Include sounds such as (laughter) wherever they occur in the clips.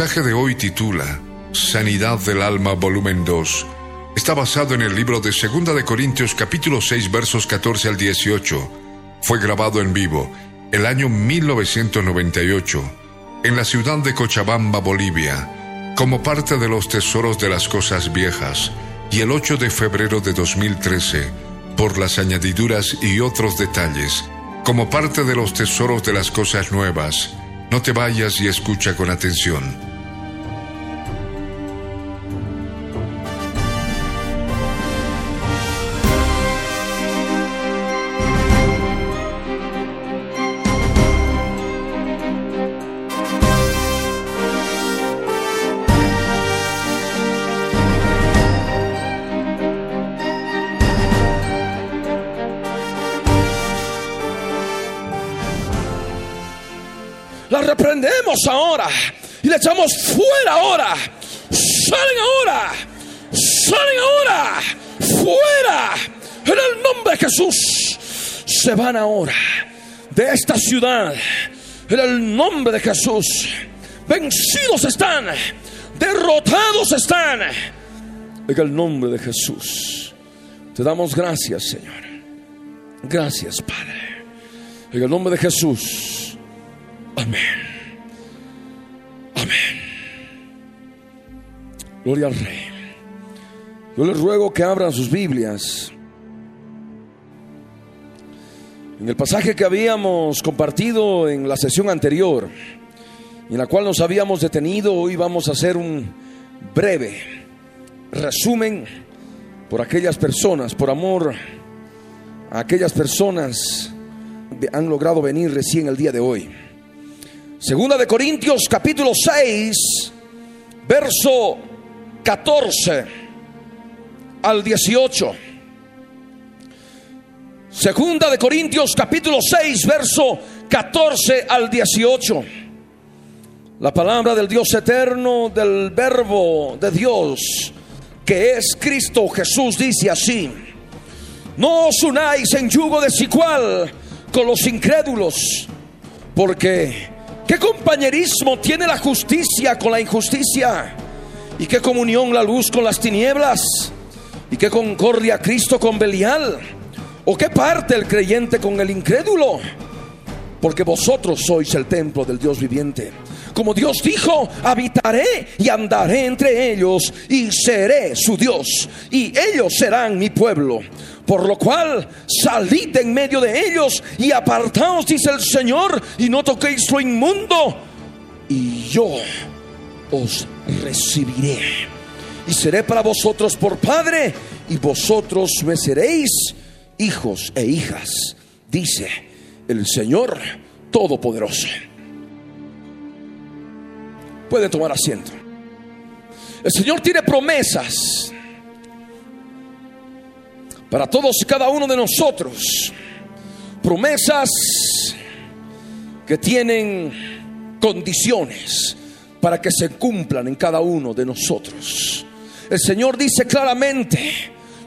Mensaje de hoy titula Sanidad del Alma, volumen 2. Está basado en el libro de Segunda de Corintios capítulo 6 versos 14 al 18. Fue grabado en vivo el año 1998 en la ciudad de Cochabamba, Bolivia, como parte de los tesoros de las cosas viejas, y el 8 de febrero de 2013, por las añadiduras y otros detalles, como parte de los tesoros de las cosas nuevas, no te vayas y escucha con atención. Ahora y le echamos fuera ahora. Salen ahora. Salen ahora. Fuera. En el nombre de Jesús. Se van ahora de esta ciudad. En el nombre de Jesús. Vencidos están. Derrotados están. En el nombre de Jesús. Te damos gracias, Señor. Gracias, Padre. En el nombre de Jesús. Amén. Amén. Gloria al Rey. Yo les ruego que abran sus Biblias. En el pasaje que habíamos compartido en la sesión anterior, en la cual nos habíamos detenido, hoy vamos a hacer un breve resumen por aquellas personas, por amor a aquellas personas que han logrado venir recién el día de hoy. Segunda de Corintios capítulo 6, verso 14 al 18. Segunda de Corintios capítulo 6, verso 14 al 18. La palabra del Dios eterno, del verbo de Dios, que es Cristo Jesús, dice así. No os unáis en yugo desigual con los incrédulos, porque ¿Qué compañerismo tiene la justicia con la injusticia? ¿Y qué comunión la luz con las tinieblas? ¿Y qué concordia Cristo con Belial? ¿O qué parte el creyente con el incrédulo? Porque vosotros sois el templo del Dios viviente. Como Dios dijo, habitaré y andaré entre ellos y seré su Dios. Y ellos serán mi pueblo. Por lo cual salid en medio de ellos y apartaos, dice el Señor, y no toquéis lo inmundo. Y yo os recibiré. Y seré para vosotros por Padre, y vosotros me seréis hijos e hijas, dice el Señor Todopoderoso. Puede tomar asiento. El Señor tiene promesas para todos y cada uno de nosotros. Promesas que tienen condiciones para que se cumplan en cada uno de nosotros. El Señor dice claramente,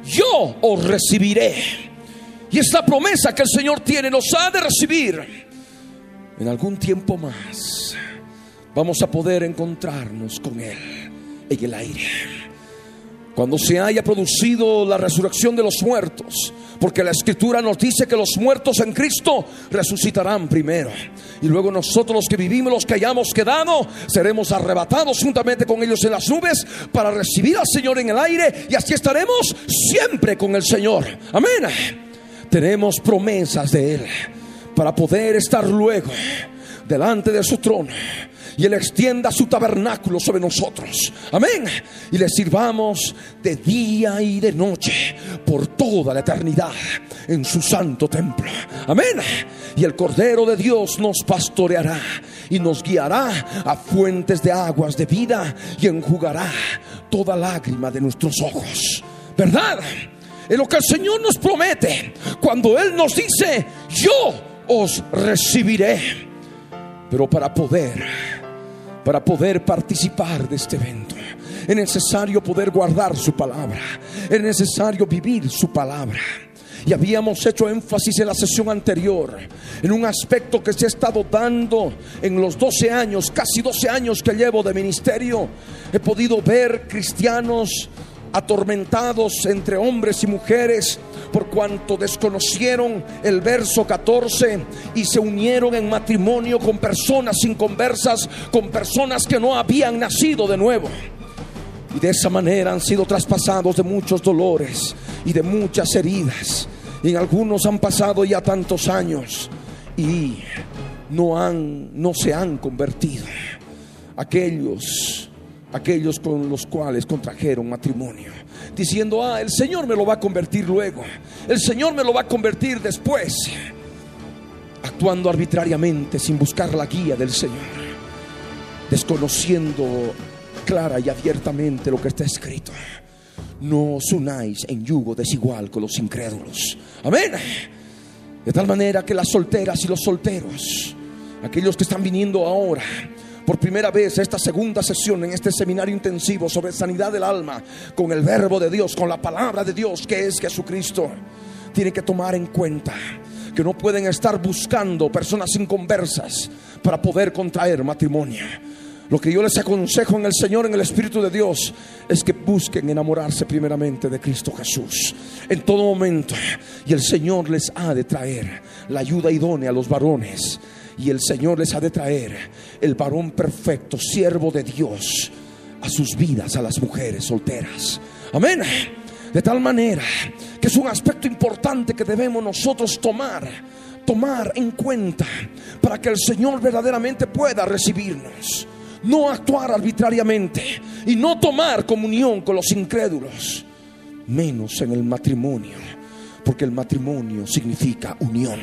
yo os recibiré. Y esta promesa que el Señor tiene nos ha de recibir en algún tiempo más. Vamos a poder encontrarnos con Él en el aire cuando se haya producido la resurrección de los muertos, porque la escritura nos dice que los muertos en Cristo resucitarán primero. Y luego nosotros los que vivimos, los que hayamos quedado, seremos arrebatados juntamente con ellos en las nubes para recibir al Señor en el aire y así estaremos siempre con el Señor. Amén. Tenemos promesas de Él para poder estar luego delante de su trono y Él extienda su tabernáculo sobre nosotros. Amén. Y le sirvamos de día y de noche por toda la eternidad en su santo templo. Amén. Y el Cordero de Dios nos pastoreará y nos guiará a fuentes de aguas de vida y enjugará toda lágrima de nuestros ojos. ¿Verdad? Es lo que el Señor nos promete cuando Él nos dice, yo os recibiré. Pero para poder, para poder participar de este evento, es necesario poder guardar su palabra, es necesario vivir su palabra. Y habíamos hecho énfasis en la sesión anterior en un aspecto que se ha estado dando en los 12 años, casi 12 años que llevo de ministerio. He podido ver cristianos atormentados entre hombres y mujeres por cuanto desconocieron el verso 14 y se unieron en matrimonio con personas inconversas, con personas que no habían nacido de nuevo. Y de esa manera han sido traspasados de muchos dolores y de muchas heridas. Y en algunos han pasado ya tantos años y no han no se han convertido. Aquellos aquellos con los cuales contrajeron matrimonio, diciendo, ah, el Señor me lo va a convertir luego, el Señor me lo va a convertir después, actuando arbitrariamente sin buscar la guía del Señor, desconociendo clara y abiertamente lo que está escrito. No os unáis en yugo desigual con los incrédulos. Amén. De tal manera que las solteras y los solteros, aquellos que están viniendo ahora, por primera vez esta segunda sesión en este seminario intensivo sobre sanidad del alma con el verbo de Dios, con la palabra de Dios que es Jesucristo. Tienen que tomar en cuenta que no pueden estar buscando personas inconversas para poder contraer matrimonio. Lo que yo les aconsejo en el Señor, en el Espíritu de Dios, es que busquen enamorarse primeramente de Cristo Jesús en todo momento. Y el Señor les ha de traer la ayuda idónea a los varones y el Señor les ha de traer el varón perfecto, siervo de Dios, a sus vidas, a las mujeres solteras. Amén. De tal manera que es un aspecto importante que debemos nosotros tomar, tomar en cuenta para que el Señor verdaderamente pueda recibirnos. No actuar arbitrariamente y no tomar comunión con los incrédulos, menos en el matrimonio, porque el matrimonio significa unión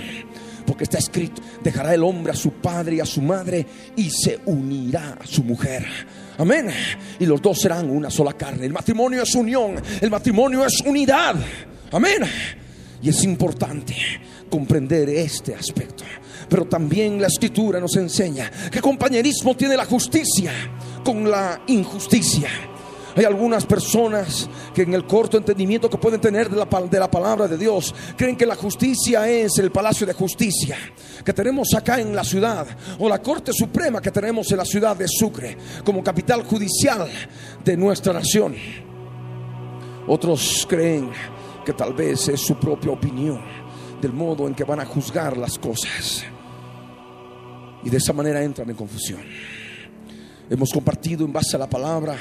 porque está escrito, dejará el hombre a su padre y a su madre y se unirá a su mujer. Amén. Y los dos serán una sola carne. El matrimonio es unión, el matrimonio es unidad. Amén. Y es importante comprender este aspecto. Pero también la escritura nos enseña que compañerismo tiene la justicia con la injusticia. Hay algunas personas que en el corto entendimiento que pueden tener de la, de la, palabra de Dios creen que la justicia es el palacio de justicia que tenemos acá en la ciudad o la Corte Suprema que tenemos en la ciudad de Sucre como capital judicial de nuestra nación. Otros creen que tal vez es su propia opinión del modo en que van a juzgar las cosas y de esa manera entran en confusión. Hemos compartido en base a la palabra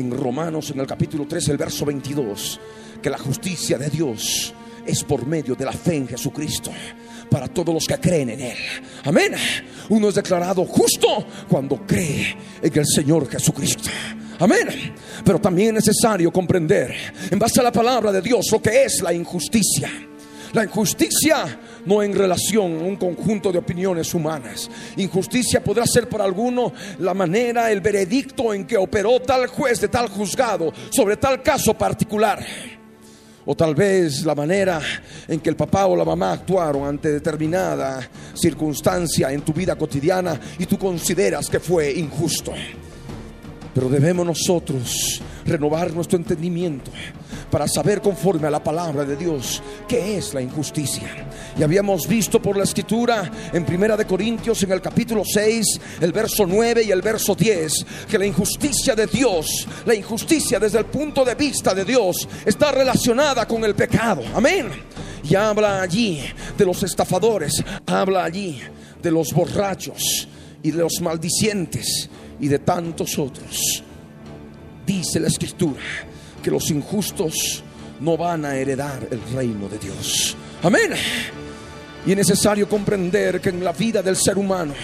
en Romanos, en el capítulo 3, el verso 22, que la justicia de Dios es por medio de la fe en Jesucristo para todos los que creen en Él. Amén. Uno es declarado justo cuando cree en el Señor Jesucristo. Amén. Pero también es necesario comprender, en base a la palabra de Dios, lo que es la injusticia. La injusticia no en relación a un conjunto de opiniones humanas. Injusticia podrá ser para alguno la manera, el veredicto en que operó tal juez de tal juzgado sobre tal caso particular. O tal vez la manera en que el papá o la mamá actuaron ante determinada circunstancia en tu vida cotidiana y tú consideras que fue injusto. Pero debemos nosotros renovar nuestro entendimiento para saber conforme a la palabra de Dios qué es la injusticia. Y habíamos visto por la escritura en Primera de Corintios en el capítulo 6, el verso 9 y el verso 10, que la injusticia de Dios, la injusticia desde el punto de vista de Dios está relacionada con el pecado. Amén. Y habla allí de los estafadores, habla allí de los borrachos y de los maldicientes y de tantos otros. Dice la escritura que los injustos no van a heredar el reino de Dios. Amén. Y es necesario comprender que en la vida del ser humano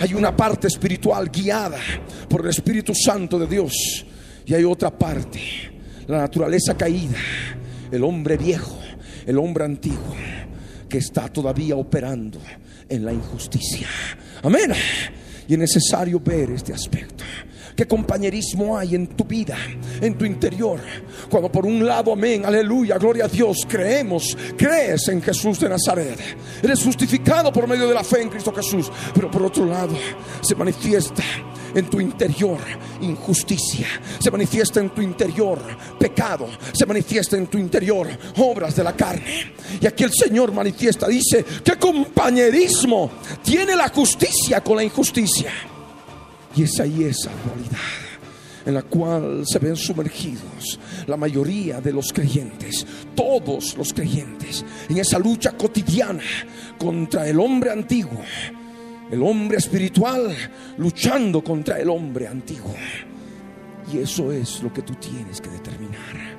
Hay una parte espiritual guiada por el Espíritu Santo de Dios y hay otra parte, la naturaleza caída, el hombre viejo, el hombre antiguo que está todavía operando en la injusticia. Amén. Y es necesario ver este aspecto. ¿Qué compañerismo hay en tu vida, en tu interior? Cuando por un lado, amén, aleluya, gloria a Dios, creemos, crees en Jesús de Nazaret. Eres justificado por medio de la fe en Cristo Jesús. Pero por otro lado, se manifiesta en tu interior injusticia, se manifiesta en tu interior pecado, se manifiesta en tu interior obras de la carne. Y aquí el Señor manifiesta, dice, ¿qué compañerismo tiene la justicia con la injusticia? Y es ahí esa dualidad en la cual se ven sumergidos la mayoría de los creyentes, todos los creyentes, en esa lucha cotidiana contra el hombre antiguo, el hombre espiritual luchando contra el hombre antiguo. Y eso es lo que tú tienes que determinar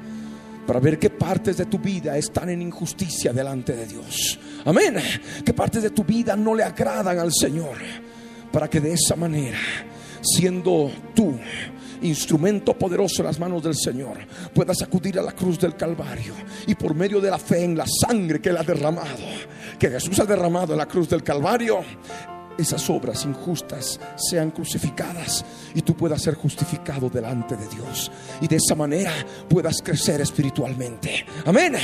para ver qué partes de tu vida están en injusticia delante de Dios. Amén. Qué partes de tu vida no le agradan al Señor, para que de esa manera siendo tú instrumento poderoso en las manos del Señor, puedas acudir a la cruz del Calvario y por medio de la fe en la sangre que Él ha derramado, que Jesús ha derramado en la cruz del Calvario, esas obras injustas sean crucificadas y tú puedas ser justificado delante de Dios y de esa manera puedas crecer espiritualmente. Amén.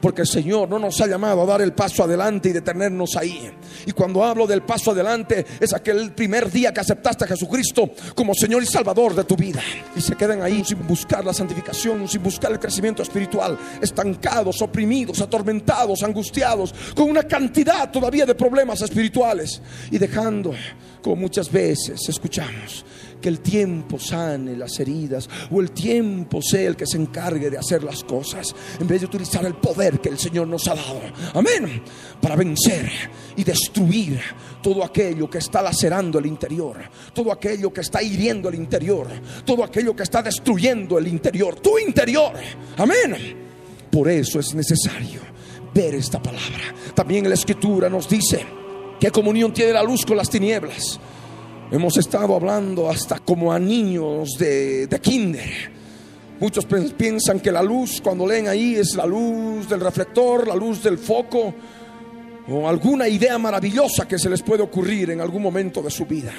Porque el Señor no nos ha llamado a dar el paso adelante y detenernos ahí. Y cuando hablo del paso adelante es aquel primer día que aceptaste a Jesucristo como Señor y Salvador de tu vida y se quedan ahí sin buscar la santificación, sin buscar el crecimiento espiritual, estancados, oprimidos, atormentados, angustiados, con una cantidad todavía de problemas espirituales y como muchas veces escuchamos, que el tiempo sane las heridas o el tiempo sea el que se encargue de hacer las cosas en vez de utilizar el poder que el Señor nos ha dado. Amén. Para vencer y destruir todo aquello que está lacerando el interior, todo aquello que está hiriendo el interior, todo aquello que está destruyendo el interior, tu interior. Amén. Por eso es necesario ver esta palabra. También la escritura nos dice, ¿qué comunión tiene la luz con las tinieblas? Hemos estado hablando hasta como a niños de, de kinder. Muchos piensan que la luz, cuando leen ahí, es la luz del reflector, la luz del foco, o alguna idea maravillosa que se les puede ocurrir en algún momento de su vida.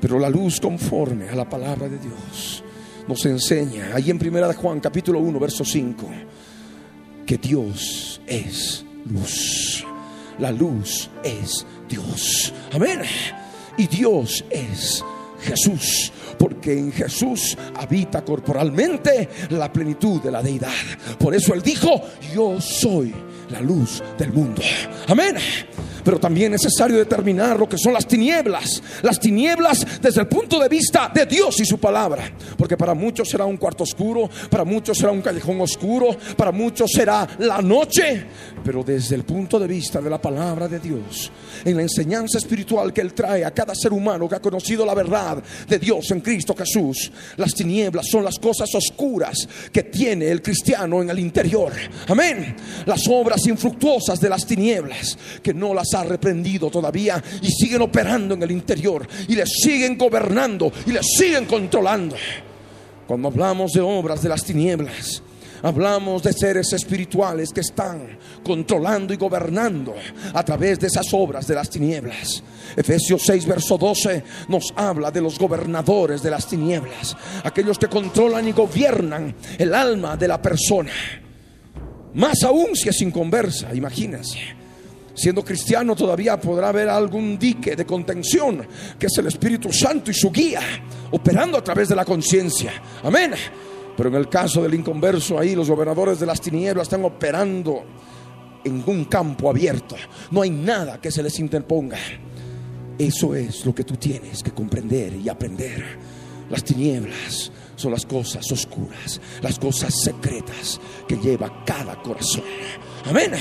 Pero la luz conforme a la palabra de Dios nos enseña, ahí en Primera de Juan, capítulo 1, verso 5, que Dios es luz. La luz es Dios. Amén. Y Dios es Jesús, porque en Jesús habita corporalmente la plenitud de la deidad. Por eso Él dijo, yo soy la luz del mundo. Amén. Pero también es necesario determinar lo que son las tinieblas. Las tinieblas desde el punto de vista de Dios y su palabra. Porque para muchos será un cuarto oscuro, para muchos será un callejón oscuro, para muchos será la noche. Pero desde el punto de vista de la palabra de Dios, en la enseñanza espiritual que Él trae a cada ser humano que ha conocido la verdad de Dios en Cristo Jesús, las tinieblas son las cosas oscuras que tiene el cristiano en el interior. Amén. Las obras infructuosas de las tinieblas que no las ha reprendido todavía y siguen operando en el interior y les siguen gobernando y les siguen controlando. Cuando hablamos de obras de las tinieblas, hablamos de seres espirituales que están controlando y gobernando a través de esas obras de las tinieblas. Efesios 6, verso 12 nos habla de los gobernadores de las tinieblas, aquellos que controlan y gobiernan el alma de la persona. Más aún si es inconversa, imagínense. Siendo cristiano todavía podrá haber algún dique de contención, que es el Espíritu Santo y su guía, operando a través de la conciencia. Amén. Pero en el caso del inconverso, ahí los gobernadores de las tinieblas están operando en un campo abierto. No hay nada que se les interponga. Eso es lo que tú tienes que comprender y aprender. Las tinieblas son las cosas oscuras, las cosas secretas que lleva cada corazón. Amén.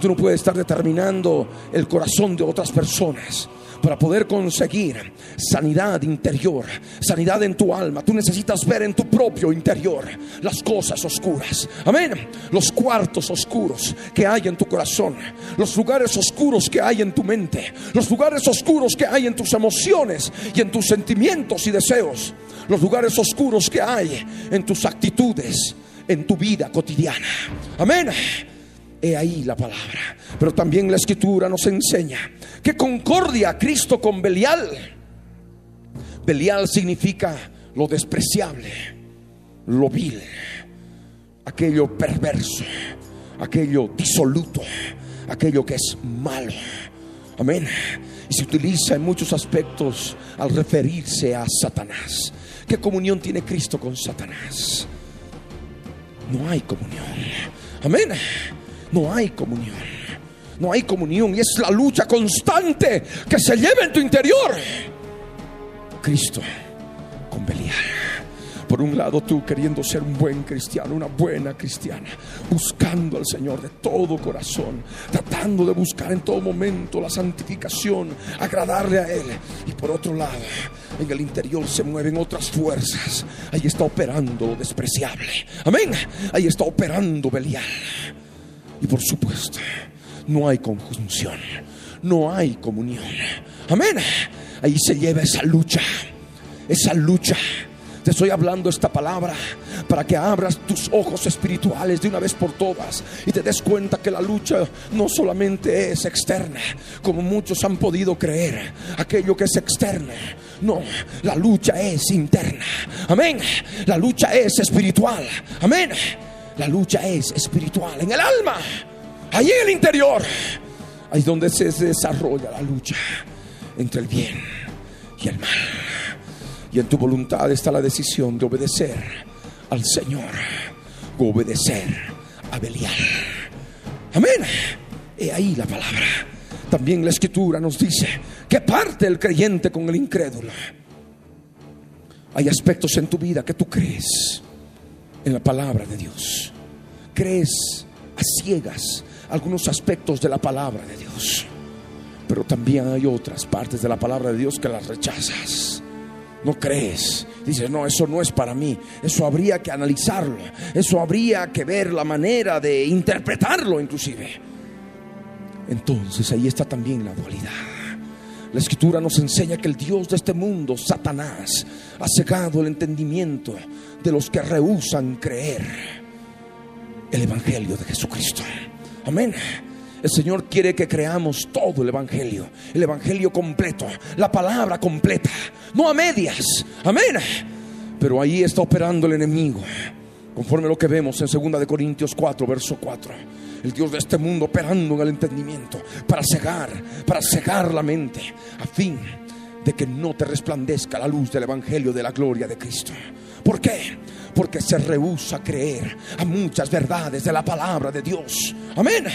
Tú no puedes estar determinando el corazón de otras personas para poder conseguir sanidad interior, sanidad en tu alma. Tú necesitas ver en tu propio interior las cosas oscuras. Amén. Los cuartos oscuros que hay en tu corazón, los lugares oscuros que hay en tu mente, los lugares oscuros que hay en tus emociones y en tus sentimientos y deseos, los lugares oscuros que hay en tus actitudes, en tu vida cotidiana. Amén. He ahí la palabra. Pero también la escritura nos enseña que concordia Cristo con Belial. Belial significa lo despreciable, lo vil, aquello perverso, aquello disoluto, aquello que es malo. Amén. Y se utiliza en muchos aspectos al referirse a Satanás. ¿Qué comunión tiene Cristo con Satanás? No hay comunión. Amén. No hay comunión. No hay comunión y es la lucha constante que se lleva en tu interior. Cristo con Belial. Por un lado tú queriendo ser un buen cristiano, una buena cristiana, buscando al Señor de todo corazón, tratando de buscar en todo momento la santificación, agradarle a Él. Y por otro lado, en el interior se mueven otras fuerzas. Ahí está operando lo despreciable. Amén. Ahí está operando Belial. Y por supuesto, no hay conjunción, no hay comunión. Amén. Ahí se lleva esa lucha, esa lucha. Te estoy hablando esta palabra para que abras tus ojos espirituales de una vez por todas y te des cuenta que la lucha no solamente es externa, como muchos han podido creer, aquello que es externo. No, la lucha es interna. Amén. La lucha es espiritual. Amén. La lucha es espiritual en el alma, ahí en el interior, ahí es donde se desarrolla la lucha entre el bien y el mal. Y en tu voluntad está la decisión de obedecer al Señor, obedecer a Belial. Amén. He ahí la palabra. También la escritura nos dice que parte el creyente con el incrédulo. Hay aspectos en tu vida que tú crees en la palabra de Dios. Crees a ciegas algunos aspectos de la palabra de Dios. Pero también hay otras partes de la palabra de Dios que las rechazas. No crees. Dices, no, eso no es para mí. Eso habría que analizarlo. Eso habría que ver la manera de interpretarlo inclusive. Entonces ahí está también la dualidad. La escritura nos enseña que el Dios de este mundo, Satanás, ha cegado el entendimiento de los que rehusan creer el Evangelio de Jesucristo. Amén. El Señor quiere que creamos todo el Evangelio, el Evangelio completo, la palabra completa, no a medias. Amén. Pero ahí está operando el enemigo, conforme lo que vemos en 2 de Corintios 4, verso 4. El Dios de este mundo operando en el entendimiento para cegar, para cegar la mente, a fin de que no te resplandezca la luz del Evangelio de la gloria de Cristo. ¿Por qué? Porque se rehúsa creer a muchas verdades de la palabra de Dios. Amén.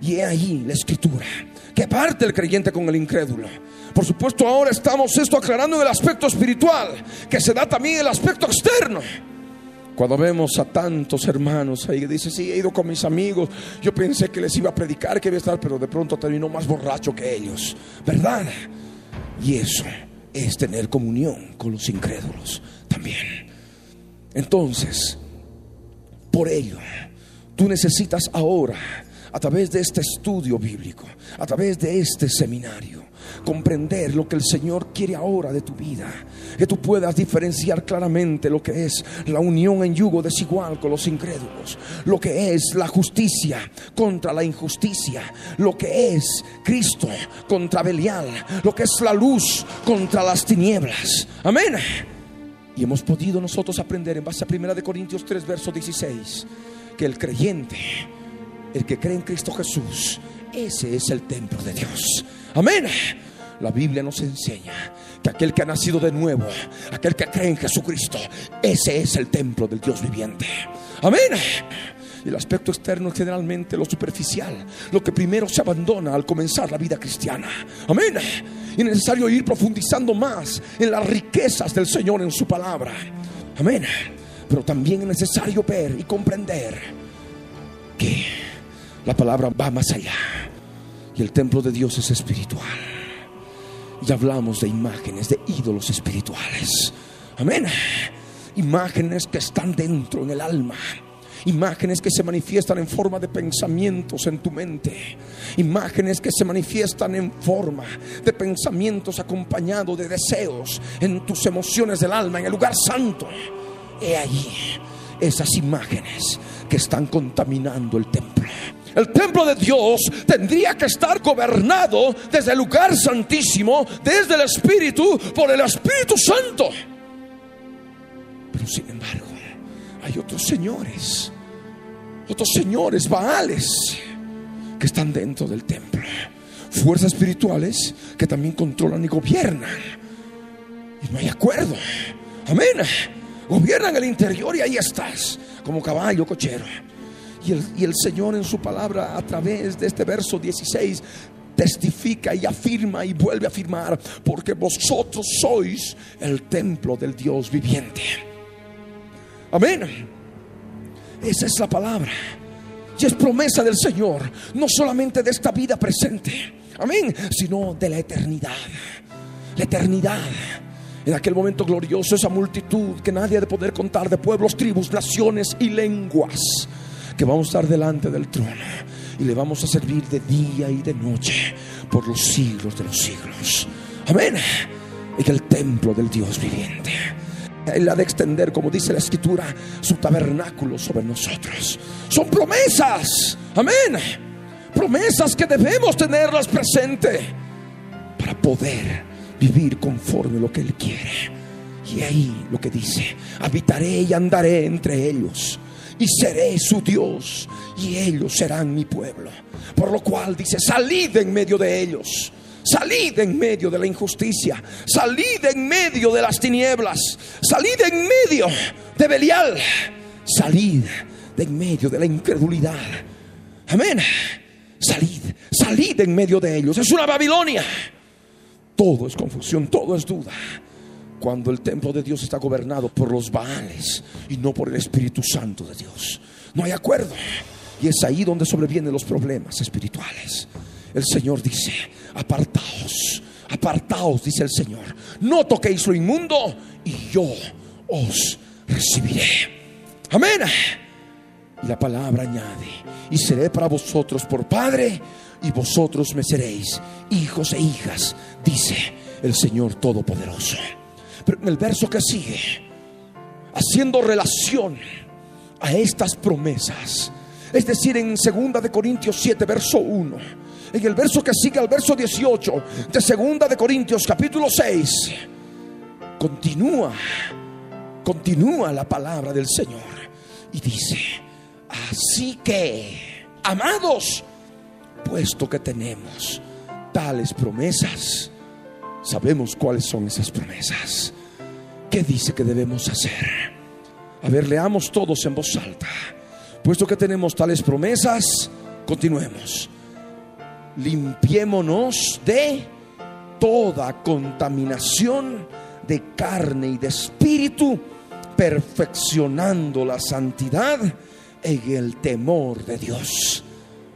Y he ahí la escritura que parte el creyente con el incrédulo. Por supuesto, ahora estamos esto aclarando en el aspecto espiritual, que se da también el aspecto externo. Cuando vemos a tantos hermanos ahí que dicen, sí, he ido con mis amigos, yo pensé que les iba a predicar, que iba a estar, pero de pronto terminó más borracho que ellos, ¿verdad? Y eso es tener comunión con los incrédulos también. Entonces, por ello, tú necesitas ahora, a través de este estudio bíblico, a través de este seminario, comprender lo que el Señor quiere ahora de tu vida. Que tú puedas diferenciar claramente lo que es la unión en yugo desigual con los incrédulos, lo que es la justicia contra la injusticia, lo que es Cristo contra Belial, lo que es la luz contra las tinieblas. Amén. Y hemos podido nosotros aprender en base a 1 Corintios 3, verso 16, que el creyente, el que cree en Cristo Jesús, ese es el templo de Dios. Amén. La Biblia nos enseña que aquel que ha nacido de nuevo, aquel que cree en Jesucristo, ese es el templo del Dios viviente. Amén. El aspecto externo es generalmente lo superficial, lo que primero se abandona al comenzar la vida cristiana. Amén. Y es necesario ir profundizando más en las riquezas del Señor en su palabra. Amén. Pero también es necesario ver y comprender que la palabra va más allá. Y el templo de Dios es espiritual. Y hablamos de imágenes, de ídolos espirituales. Amén. Imágenes que están dentro en el alma. Imágenes que se manifiestan en forma de pensamientos en tu mente. Imágenes que se manifiestan en forma de pensamientos acompañados de deseos en tus emociones del alma, en el lugar santo. He ahí esas imágenes que están contaminando el templo. El templo de Dios tendría que estar gobernado desde el lugar santísimo, desde el Espíritu, por el Espíritu Santo. Pero sin embargo, hay otros señores, otros señores baales que están dentro del templo. Fuerzas espirituales que también controlan y gobiernan. Y no hay acuerdo. Amén. Gobiernan el interior y ahí estás, como caballo cochero. Y el, y el Señor en su palabra, a través de este verso 16, testifica y afirma y vuelve a afirmar, porque vosotros sois el templo del Dios viviente. Amén. Esa es la palabra. Y es promesa del Señor, no solamente de esta vida presente, amén, sino de la eternidad. La eternidad. En aquel momento glorioso, esa multitud que nadie ha de poder contar de pueblos, tribus, naciones y lenguas, que vamos a estar delante del trono y le vamos a servir de día y de noche por los siglos de los siglos. Amén. En el templo del Dios viviente. Él ha de extender, como dice la escritura, su tabernáculo sobre nosotros. Son promesas. Amén. Promesas que debemos tenerlas presente para poder vivir conforme a lo que Él quiere. Y ahí lo que dice, habitaré y andaré entre ellos y seré su Dios y ellos serán mi pueblo. Por lo cual dice, salid en medio de ellos. Salid en medio de la injusticia, salid en medio de las tinieblas, salid en medio de Belial, salid en medio de la incredulidad. Amén. Salid, salid en medio de ellos. Es una Babilonia. Todo es confusión, todo es duda. Cuando el templo de Dios está gobernado por los Baales y no por el Espíritu Santo de Dios. No hay acuerdo. Y es ahí donde sobrevienen los problemas espirituales. El Señor dice, apartaos, apartaos, dice el Señor. No toquéis lo inmundo y yo os recibiré. Amén. Y la palabra añade, y seré para vosotros por Padre, y vosotros me seréis hijos e hijas, dice el Señor Todopoderoso. Pero en el verso que sigue, haciendo relación a estas promesas, es decir, en 2 de Corintios 7, verso 1, en el verso que sigue al verso 18 de 2 de Corintios capítulo 6, continúa, continúa la palabra del Señor y dice, así que, amados, puesto que tenemos tales promesas, sabemos cuáles son esas promesas. ¿Qué dice que debemos hacer? A ver, leamos todos en voz alta. Puesto que tenemos tales promesas, continuemos. Limpiémonos de toda contaminación de carne y de espíritu, perfeccionando la santidad en el temor de Dios.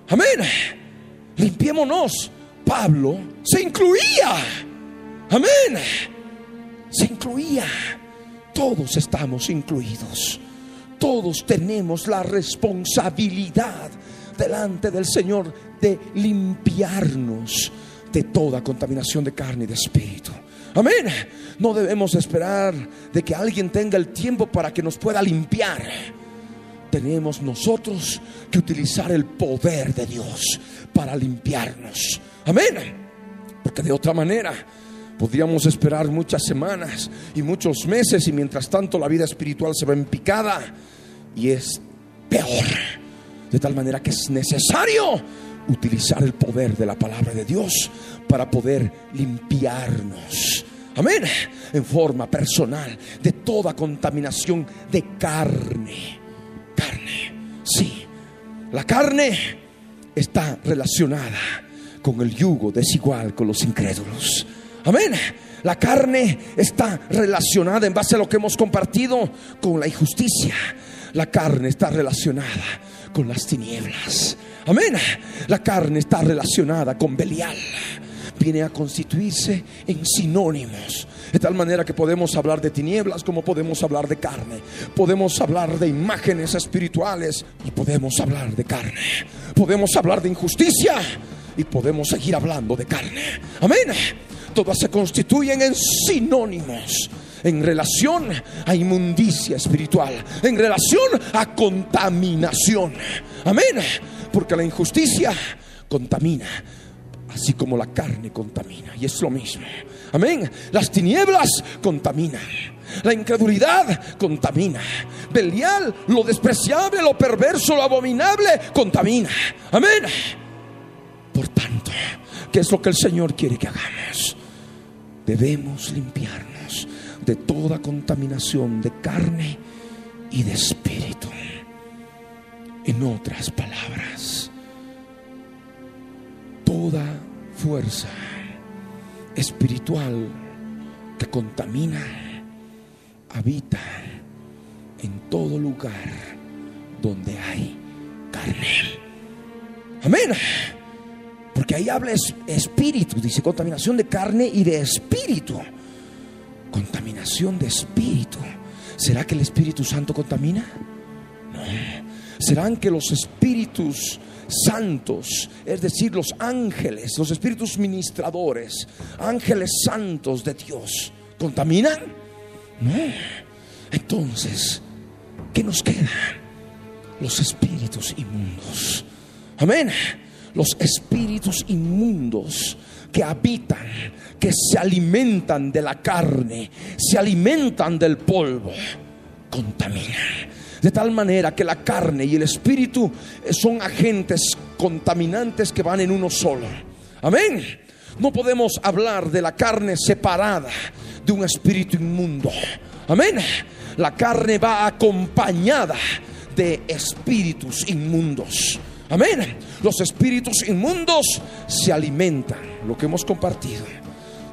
Amén. Limpiémonos. Pablo se incluía. Amén. Se incluía. Todos estamos incluidos. Todos tenemos la responsabilidad delante del Señor de limpiarnos de toda contaminación de carne y de espíritu. Amén. No debemos esperar de que alguien tenga el tiempo para que nos pueda limpiar. Tenemos nosotros que utilizar el poder de Dios para limpiarnos. Amén. Porque de otra manera podríamos esperar muchas semanas y muchos meses y mientras tanto la vida espiritual se va en picada y es peor. De tal manera que es necesario utilizar el poder de la palabra de Dios para poder limpiarnos. Amén. En forma personal de toda contaminación de carne. Carne. Sí. La carne está relacionada con el yugo desigual con los incrédulos. Amén. La carne está relacionada en base a lo que hemos compartido con la injusticia. La carne está relacionada con las tinieblas. Amén. La carne está relacionada con Belial. Viene a constituirse en sinónimos. De tal manera que podemos hablar de tinieblas como podemos hablar de carne. Podemos hablar de imágenes espirituales y podemos hablar de carne. Podemos hablar de injusticia y podemos seguir hablando de carne. Amén. Todas se constituyen en sinónimos en relación a inmundicia espiritual, en relación a contaminación. Amén. Porque la injusticia contamina, así como la carne contamina. Y es lo mismo. Amén. Las tinieblas contaminan. La incredulidad contamina. Belial, lo despreciable, lo perverso, lo abominable, contamina. Amén. Por tanto, ¿qué es lo que el Señor quiere que hagamos? Debemos limpiarnos de toda contaminación de carne y de espíritu. En otras palabras, toda fuerza espiritual que contamina habita en todo lugar donde hay carne. Amén. Porque ahí habla espíritu, dice contaminación de carne y de espíritu. Contaminación de espíritu. ¿Será que el Espíritu Santo contamina? No. ¿Serán que los espíritus santos, es decir, los ángeles, los espíritus ministradores, ángeles santos de Dios, contaminan? No. Entonces, ¿qué nos queda? Los espíritus inmundos. Amén. Los espíritus inmundos que habitan, que se alimentan de la carne, se alimentan del polvo, contaminan. De tal manera que la carne y el espíritu son agentes contaminantes que van en uno solo. Amén. No podemos hablar de la carne separada de un espíritu inmundo. Amén. La carne va acompañada de espíritus inmundos. Amén. Los espíritus inmundos se alimentan, lo que hemos compartido,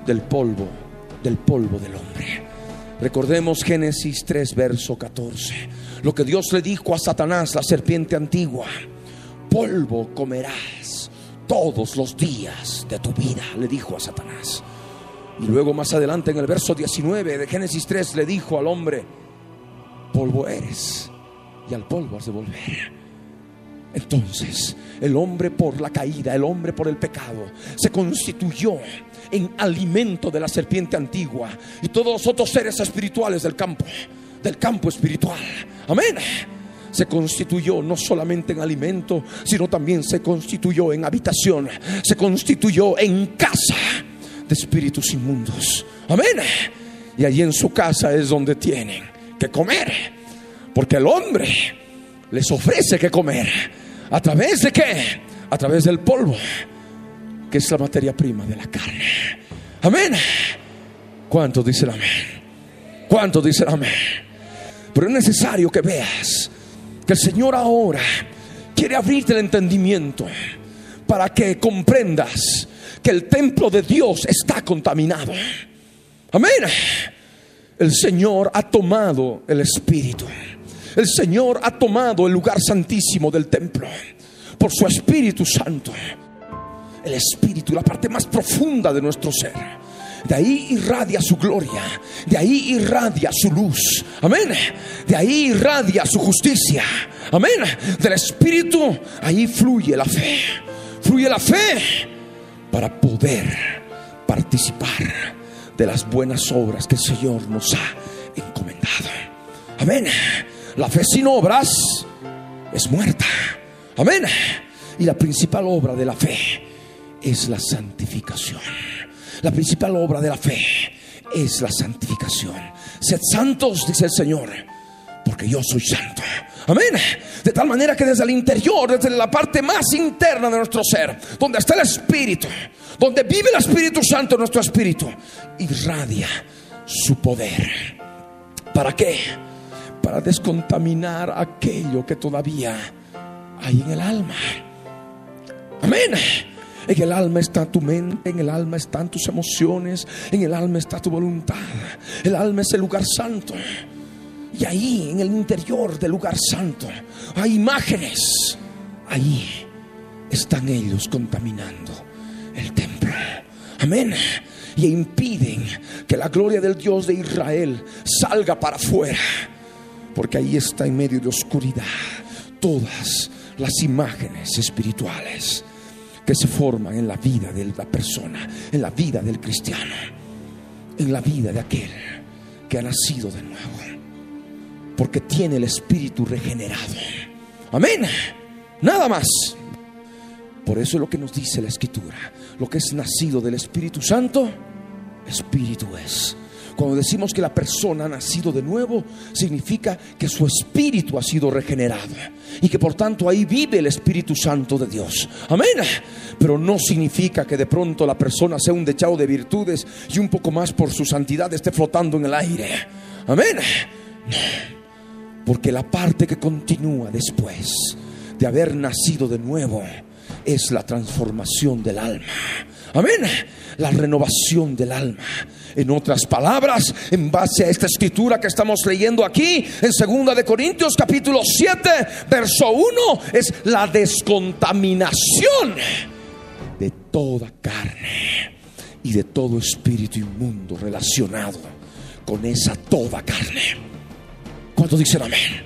del polvo, del polvo del hombre. Recordemos Génesis 3, verso 14. Lo que Dios le dijo a Satanás, la serpiente antigua. Polvo comerás todos los días de tu vida, le dijo a Satanás. Y luego más adelante en el verso 19 de Génesis 3 le dijo al hombre, polvo eres y al polvo has de volver. Entonces, el hombre por la caída, el hombre por el pecado, se constituyó en alimento de la serpiente antigua y todos los otros seres espirituales del campo, del campo espiritual. Amén. Se constituyó no solamente en alimento, sino también se constituyó en habitación, se constituyó en casa de espíritus inmundos. Amén. Y allí en su casa es donde tienen que comer, porque el hombre les ofrece que comer ¿A través de qué? A través del polvo, que es la materia prima de la carne. Amén. ¿Cuántos dicen amén? ¿Cuántos dicen amén? Pero es necesario que veas que el Señor ahora quiere abrirte el entendimiento para que comprendas que el templo de Dios está contaminado. Amén. El Señor ha tomado el Espíritu el Señor ha tomado el lugar santísimo del templo por su Espíritu Santo. El Espíritu, la parte más profunda de nuestro ser. De ahí irradia su gloria, de ahí irradia su luz. Amén. De ahí irradia su justicia. Amén. Del Espíritu, ahí fluye la fe. Fluye la fe para poder participar de las buenas obras que el Señor nos ha encomendado. Amén. La fe sin obras es muerta. Amén. Y la principal obra de la fe es la santificación. La principal obra de la fe es la santificación. Sed santos, dice el Señor, porque yo soy santo. Amén. De tal manera que desde el interior, desde la parte más interna de nuestro ser, donde está el Espíritu, donde vive el Espíritu Santo nuestro espíritu, irradia su poder. ¿Para qué? para descontaminar aquello que todavía hay en el alma. Amén. En el alma está tu mente, en el alma están tus emociones, en el alma está tu voluntad. El alma es el lugar santo. Y ahí, en el interior del lugar santo, hay imágenes. Ahí están ellos contaminando el templo. Amén. Y impiden que la gloria del Dios de Israel salga para afuera. Porque ahí está en medio de oscuridad todas las imágenes espirituales que se forman en la vida de la persona, en la vida del cristiano, en la vida de aquel que ha nacido de nuevo, porque tiene el espíritu regenerado. Amén. Nada más. Por eso es lo que nos dice la escritura. Lo que es nacido del Espíritu Santo, Espíritu es. Cuando decimos que la persona ha nacido de nuevo, significa que su espíritu ha sido regenerado y que por tanto ahí vive el Espíritu Santo de Dios. Amén. Pero no significa que de pronto la persona sea un dechado de virtudes y un poco más por su santidad esté flotando en el aire. Amén. Porque la parte que continúa después de haber nacido de nuevo es la transformación del alma. Amén. La renovación del alma. En otras palabras, en base a esta escritura que estamos leyendo aquí, en segunda de Corintios capítulo 7, verso 1, es la descontaminación de toda carne y de todo espíritu inmundo relacionado con esa toda carne. ¿Cuántos dicen amén?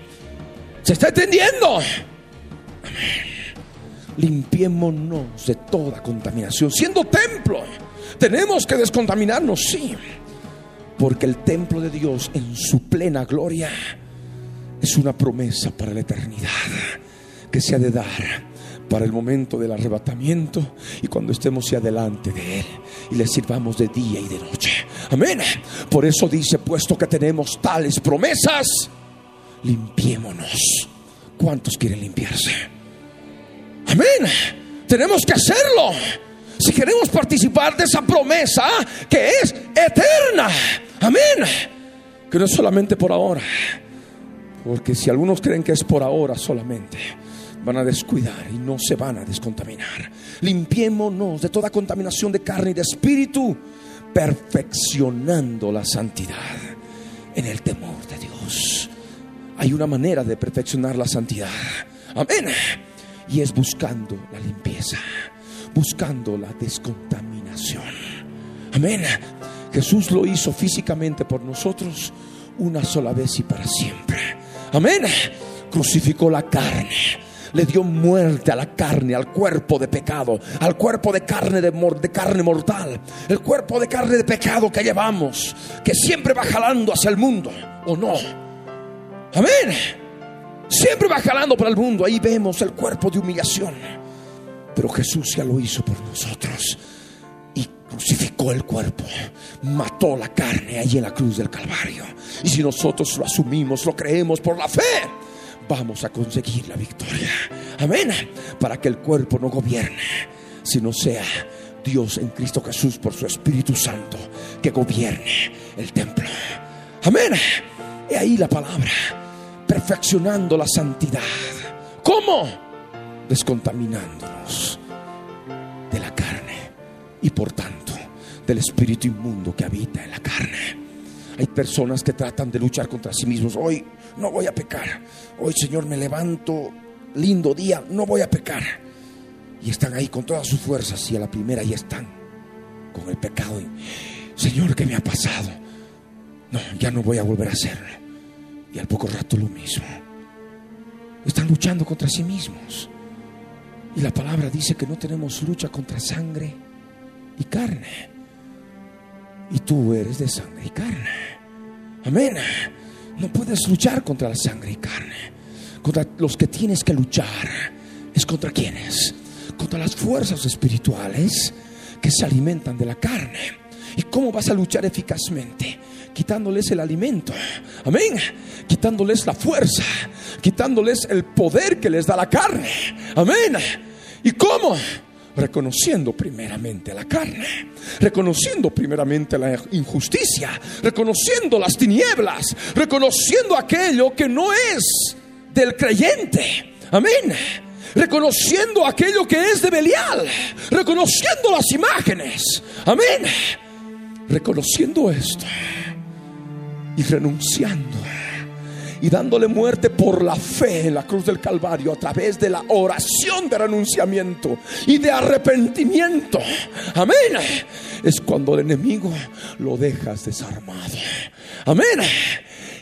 ¿Se está entendiendo? Amén limpiémonos de toda contaminación. Siendo templo, tenemos que descontaminarnos, sí. Porque el templo de Dios en su plena gloria es una promesa para la eternidad que se ha de dar para el momento del arrebatamiento y cuando estemos hacia delante de Él y le sirvamos de día y de noche. Amén. Por eso dice, puesto que tenemos tales promesas, limpiémonos. ¿Cuántos quieren limpiarse? Amén. Tenemos que hacerlo. Si queremos participar de esa promesa que es eterna. Amén. Que no es solamente por ahora. Porque si algunos creen que es por ahora solamente, van a descuidar y no se van a descontaminar. Limpiémonos de toda contaminación de carne y de espíritu, perfeccionando la santidad en el temor de Dios. Hay una manera de perfeccionar la santidad. Amén y es buscando la limpieza, buscando la descontaminación. Amén. Jesús lo hizo físicamente por nosotros una sola vez y para siempre. Amén. Crucificó la carne. Le dio muerte a la carne, al cuerpo de pecado, al cuerpo de carne de, carne mortal, el cuerpo de carne de pecado que llevamos, que siempre va jalando hacia el mundo, ¿o no? Amén. Siempre va jalando para el mundo. Ahí vemos el cuerpo de humillación. Pero Jesús ya lo hizo por nosotros. Y crucificó el cuerpo. Mató la carne ahí en la cruz del Calvario. Y si nosotros lo asumimos, lo creemos por la fe, vamos a conseguir la victoria. Amén. Para que el cuerpo no gobierne, sino sea Dios en Cristo Jesús por su Espíritu Santo que gobierne el templo. Amén. Y ahí la palabra perfeccionando la santidad. ¿Cómo? Descontaminándonos de la carne y por tanto del espíritu inmundo que habita en la carne. Hay personas que tratan de luchar contra sí mismos. Hoy no voy a pecar. Hoy, Señor, me levanto. Lindo día, no voy a pecar. Y están ahí con todas sus fuerzas y a la primera ya están con el pecado. Señor, ¿qué me ha pasado? No, ya no voy a volver a hacerlo y al poco rato lo mismo. Están luchando contra sí mismos. Y la palabra dice que no tenemos lucha contra sangre y carne. Y tú eres de sangre y carne. Amén. No puedes luchar contra la sangre y carne. Contra los que tienes que luchar es contra quienes. Contra las fuerzas espirituales que se alimentan de la carne. ¿Y cómo vas a luchar eficazmente? Quitándoles el alimento. Amén. Quitándoles la fuerza, quitándoles el poder que les da la carne. Amén. ¿Y cómo? reconociendo primeramente la carne, reconociendo primeramente la injusticia, reconociendo las tinieblas, reconociendo aquello que no es del creyente. Amén. Reconociendo aquello que es de Belial, reconociendo las imágenes. Amén. Reconociendo esto y renunciando y dándole muerte por la fe en la cruz del Calvario a través de la oración de renunciamiento y de arrepentimiento. Amén. es cuando el enemigo lo dejas desarmado. Amén.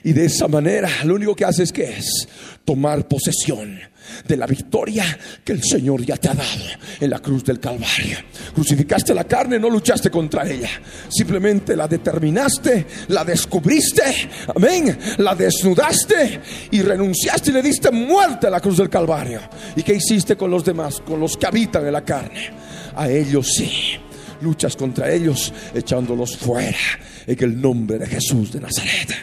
Y de esa manera lo único que haces que es tomar posesión de la victoria que el Señor ya te ha dado en la cruz del Calvario. Crucificaste la carne, no luchaste contra ella. Simplemente la determinaste, la descubriste, amén, la desnudaste y renunciaste y le diste muerte a la cruz del Calvario. ¿Y qué hiciste con los demás, con los que habitan en la carne? A ellos sí. Luchas contra ellos echándolos fuera en el nombre de Jesús de Nazaret.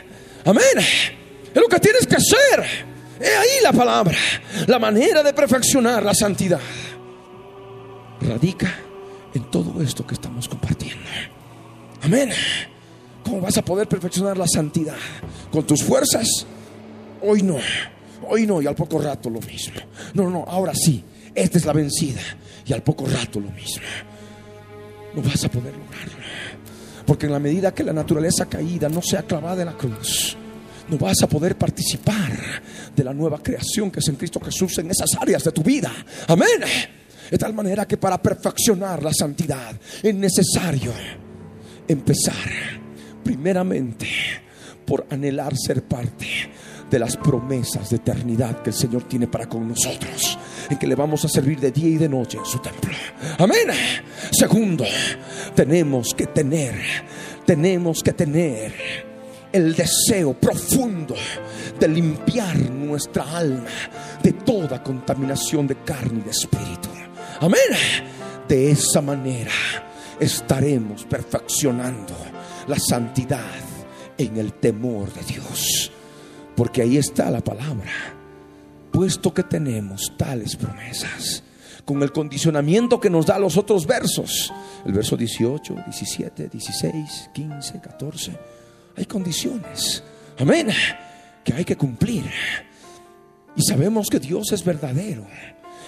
Amén. Es lo que tienes que hacer. He ahí la palabra, la manera de perfeccionar la santidad. Radica en todo esto que estamos compartiendo. Amén. ¿Cómo vas a poder perfeccionar la santidad? ¿Con tus fuerzas? Hoy no. Hoy no y al poco rato lo mismo. No, no, ahora sí. Esta es la vencida y al poco rato lo mismo. No vas a poder lograrlo. Porque en la medida que la naturaleza caída no sea clavada en la cruz, no vas a poder participar de la nueva creación que es en Cristo Jesús en esas áreas de tu vida. Amén. De tal manera que para perfeccionar la santidad es necesario empezar primeramente por anhelar ser parte de las promesas de eternidad que el Señor tiene para con nosotros, en que le vamos a servir de día y de noche en su templo. Amén. Segundo, tenemos que tener, tenemos que tener el deseo profundo de limpiar nuestra alma de toda contaminación de carne y de espíritu. Amén. De esa manera estaremos perfeccionando la santidad en el temor de Dios. Porque ahí está la palabra. Puesto que tenemos tales promesas, con el condicionamiento que nos da los otros versos, el verso 18, 17, 16, 15, 14 hay condiciones. Amén. Que hay que cumplir. Y sabemos que Dios es verdadero.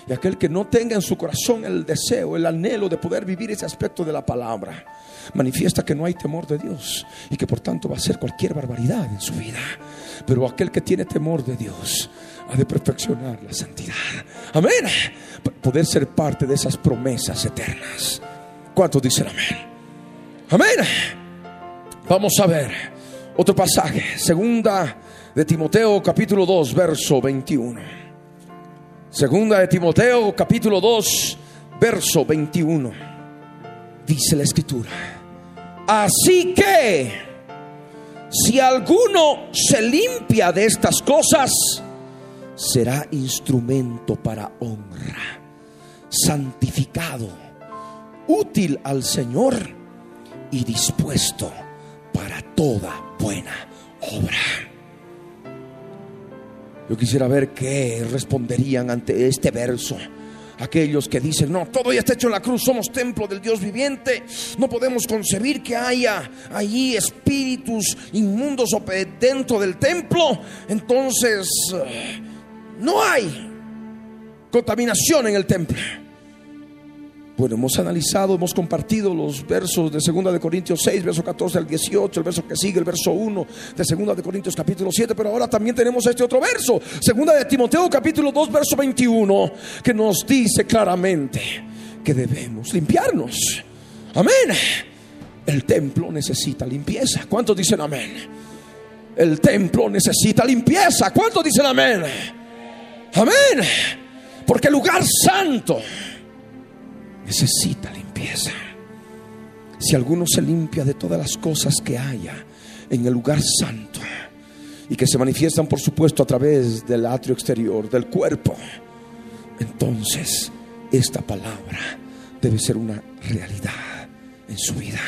Y aquel que no tenga en su corazón el deseo, el anhelo de poder vivir ese aspecto de la palabra, manifiesta que no hay temor de Dios y que por tanto va a hacer cualquier barbaridad en su vida. Pero aquel que tiene temor de Dios ha de perfeccionar la santidad. Amén. Para poder ser parte de esas promesas eternas. ¿Cuántos dicen amén? Amén. Vamos a ver otro pasaje, segunda de Timoteo capítulo 2, verso 21. Segunda de Timoteo capítulo 2, verso 21. Dice la escritura. Así que, si alguno se limpia de estas cosas, será instrumento para honra, santificado, útil al Señor y dispuesto para toda buena obra. Yo quisiera ver qué responderían ante este verso. Aquellos que dicen, no, todo ya está hecho en la cruz, somos templo del Dios viviente, no podemos concebir que haya allí espíritus inmundos dentro del templo, entonces eh, no hay contaminación en el templo. Bueno, hemos analizado, hemos compartido los versos de 2 de Corintios 6, verso 14 al 18, el verso que sigue, el verso 1 de 2 de Corintios capítulo 7, pero ahora también tenemos este otro verso, 2 de Timoteo capítulo 2, verso 21, que nos dice claramente que debemos limpiarnos. Amén. El templo necesita limpieza. ¿Cuántos dicen amén? El templo necesita limpieza. ¿Cuántos dicen amén? Amén. Porque el lugar santo necesita limpieza. Si alguno se limpia de todas las cosas que haya en el lugar santo y que se manifiestan, por supuesto, a través del atrio exterior, del cuerpo, entonces esta palabra debe ser una realidad en su vida.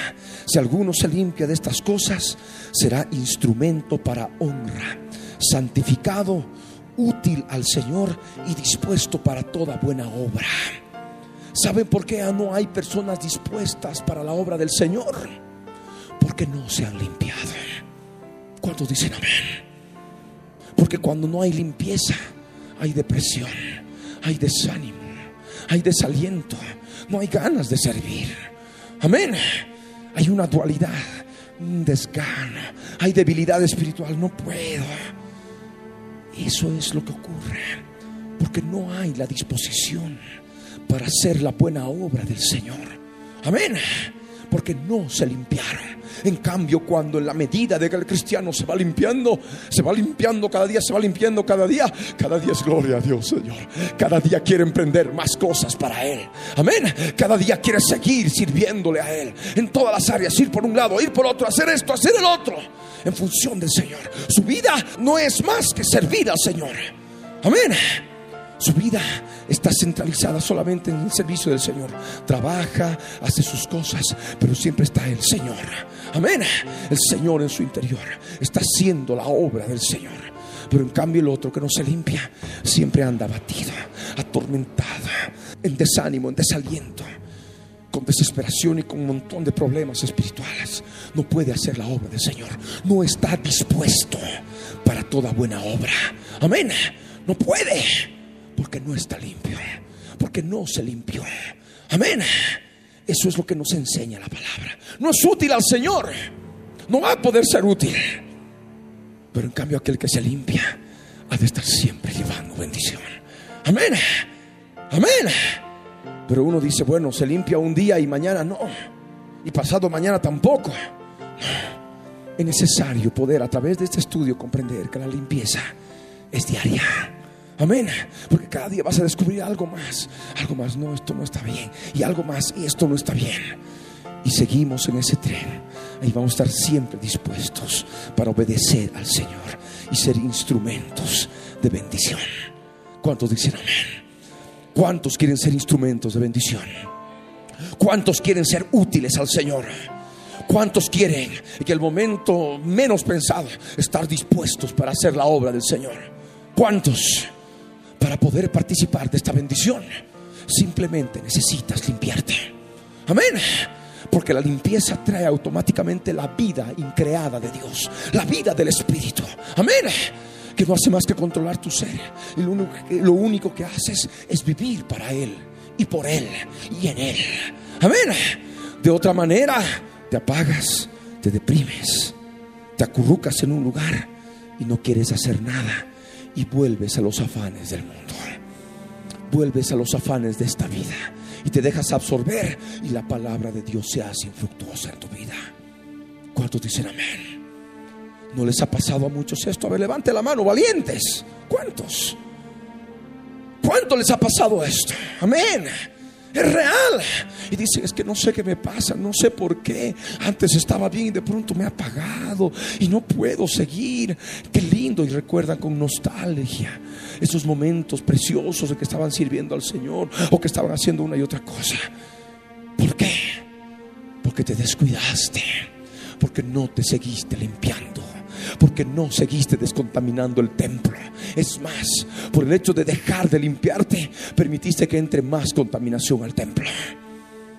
Si alguno se limpia de estas cosas, será instrumento para honra, santificado, útil al Señor y dispuesto para toda buena obra. ¿Saben por qué no hay personas dispuestas para la obra del Señor? Porque no se han limpiado. ¿Cuántos dicen amén? Porque cuando no hay limpieza, hay depresión, hay desánimo, hay desaliento, no hay ganas de servir. Amén. Hay una dualidad, un desgano, hay debilidad espiritual, no puedo. Eso es lo que ocurre, porque no hay la disposición para hacer la buena obra del Señor. Amén. porque no se limpiaron. En cambio, cuando en la medida de que el cristiano se va limpiando, se va limpiando cada día, se va limpiando cada día, cada día es gloria a Dios, Señor. Cada día quiere emprender más cosas para Él. Amén. Cada día quiere seguir sirviéndole a Él en todas las áreas, ir por un lado, ir por otro, hacer esto, hacer el otro, en función del Señor. Su vida no es más que servir al Señor. Amén. Su vida está centralizada solamente en el servicio del Señor. Trabaja, hace sus cosas, pero siempre está el Señor. Amén. El Señor en su interior está haciendo la obra del Señor. Pero en cambio el otro que no se limpia siempre anda abatido, atormentado, en desánimo, en desaliento, con desesperación y con un montón de problemas espirituales. No puede hacer la obra del Señor. No está dispuesto para toda buena obra. Amén. No puede porque no está limpio, porque no se limpió. Amén. Eso es lo que nos enseña la palabra. No es útil al Señor. No va a poder ser útil. Pero en cambio aquel que se limpia ha de estar siempre llevando bendición. Amén. Amén. Pero uno dice, bueno, se limpia un día y mañana no. Y pasado mañana tampoco. Es necesario poder a través de este estudio comprender que la limpieza es diaria. Amén. Porque cada día vas a descubrir algo más. Algo más. No, esto no está bien. Y algo más. Y esto no está bien. Y seguimos en ese tren. Ahí vamos a estar siempre dispuestos para obedecer al Señor y ser instrumentos de bendición. ¿Cuántos dicen amén? ¿Cuántos quieren ser instrumentos de bendición? ¿Cuántos quieren ser útiles al Señor? ¿Cuántos quieren que el momento menos pensado estar dispuestos para hacer la obra del Señor? ¿Cuántos? Para poder participar de esta bendición, simplemente necesitas limpiarte. Amén. Porque la limpieza trae automáticamente la vida increada de Dios, la vida del Espíritu. Amén. Que no hace más que controlar tu ser. Y lo único, que, haces es vivir para Él y por Él y en Él. Amén. De otra manera, te apagas, te deprimes, te acurrucas en un lugar y no quieres hacer nada y vuelves a los afanes del mundo. Vuelves a los afanes de esta vida y te dejas absorber y la palabra de Dios se hace infructuosa en tu vida. ¿Cuántos dicen amén? ¿No les ha pasado a muchos esto? A ver, levante la mano, valientes. ¿Cuántos? ¿Cuántos les ha pasado esto? Amén. Es real. Y dicen, es que no sé qué me pasa, no sé por qué. Antes estaba bien y de pronto me ha apagado y no puedo seguir. Qué lindo. Y recuerdan con nostalgia esos momentos preciosos de que estaban sirviendo al Señor o que estaban haciendo una y otra cosa. ¿Por qué? Porque te descuidaste, porque no te seguiste limpiando porque no seguiste descontaminando el templo. Es más, por el hecho de dejar de limpiarte, permitiste que entre más contaminación al templo.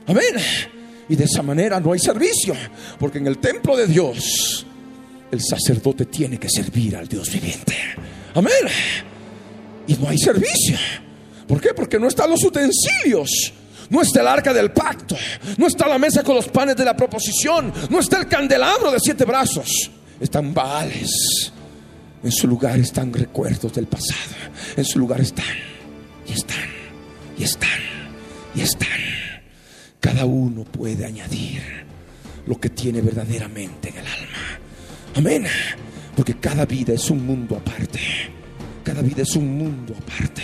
Amén. Y de esa manera no hay servicio, porque en el templo de Dios el sacerdote tiene que servir al Dios viviente. Amén. Y no hay servicio. ¿Por qué? Porque no están los utensilios. No está el arca del pacto. No está la mesa con los panes de la proposición. No está el candelabro de siete brazos están Baales. En su lugar están recuerdos del pasado. En su lugar están. Y están. Y están. Y están. Cada uno puede añadir lo que tiene verdaderamente en el alma. Amén. Porque cada vida es un mundo aparte. Cada vida es un mundo aparte.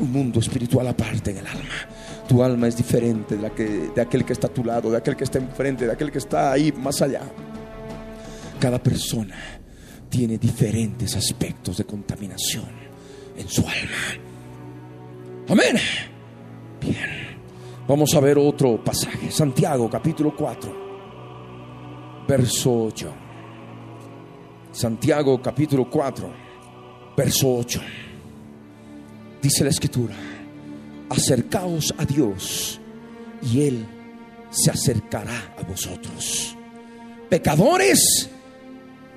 Un mundo espiritual aparte en el alma. Tu alma es diferente de, la que, de aquel que está a tu lado, de aquel que está enfrente, de aquel que está ahí más allá. Cada persona tiene diferentes aspectos de contaminación en su alma. Amén. Bien. Vamos a ver otro pasaje. Santiago capítulo 4, verso 8. Santiago capítulo 4, verso 8. Dice la escritura, acercaos a Dios y Él se acercará a vosotros. Pecadores,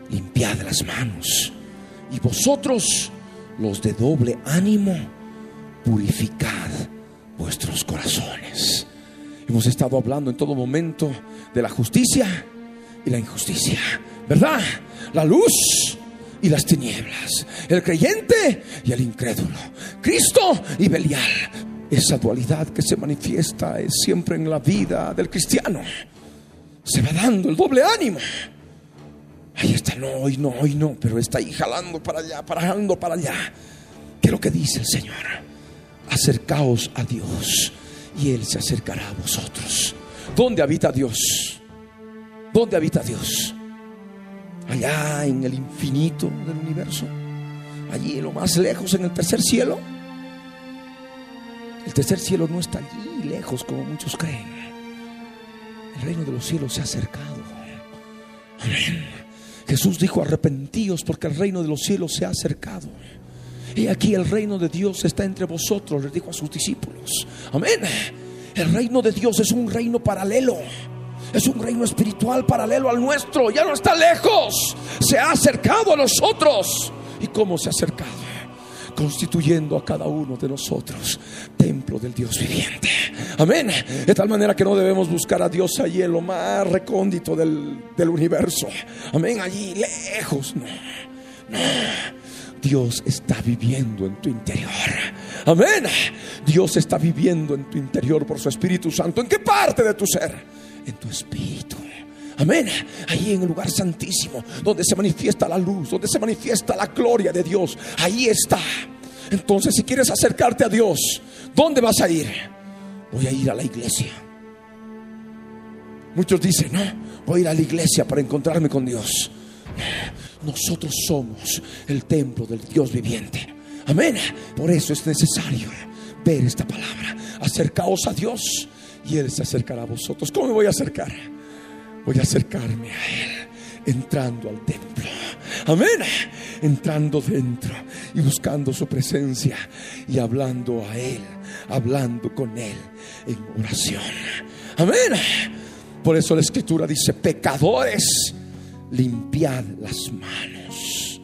limpiad las manos. Y vosotros, los de doble ánimo, purificad vuestros corazones. Hemos estado hablando en todo momento de la justicia y la injusticia, ¿verdad? La luz y las tinieblas, el creyente y el incrédulo, Cristo y Belial. Esa dualidad que se manifiesta es siempre en la vida del cristiano. se va dando el doble ánimo. Ahí está, no, hoy no, hoy no, pero está ahí jalando para allá, jalando para allá. ¿Qué es lo que dice el Señor? Acercaos a Dios y Él se acercará a vosotros. ¿Dónde habita Dios? ¿Dónde habita Dios? Allá en el infinito del universo. Allí lo más lejos, en el tercer cielo. El tercer cielo no está allí lejos como muchos creen. El reino de los cielos se ha acercado. Amén. Jesús dijo, arrepentíos porque el reino de los cielos se ha acercado. Y aquí el reino de Dios está entre vosotros, les dijo a sus discípulos. Amén. El reino de Dios es un reino paralelo. Es un reino espiritual paralelo al nuestro. Ya no está lejos. Se ha acercado a nosotros. ¿Y cómo se ha acercado? Constituyendo a cada uno de nosotros templo del Dios viviente. Amén. De tal manera que no debemos buscar a Dios allí en lo más recóndito del, del universo. Amén. Allí lejos. No. No. Dios está viviendo en tu interior. Amén. Dios está viviendo en tu interior por su Espíritu Santo. ¿En qué parte de tu ser? En tu espíritu. Amén. Ahí en el lugar santísimo, donde se manifiesta la luz, donde se manifiesta la gloria de Dios. Ahí está. Entonces, si quieres acercarte a Dios, ¿dónde vas a ir? Voy a ir a la iglesia. Muchos dicen, no, voy a ir a la iglesia para encontrarme con Dios. Nosotros somos el templo del Dios viviente. Amén. Por eso es necesario ver esta palabra. Acercaos a Dios y Él se acercará a vosotros. ¿Cómo me voy a acercar? Voy a acercarme a Él entrando al templo. Amén. Entrando dentro y buscando su presencia y hablando a Él, hablando con Él en oración. Amén. Por eso la escritura dice, pecadores, limpiad las manos.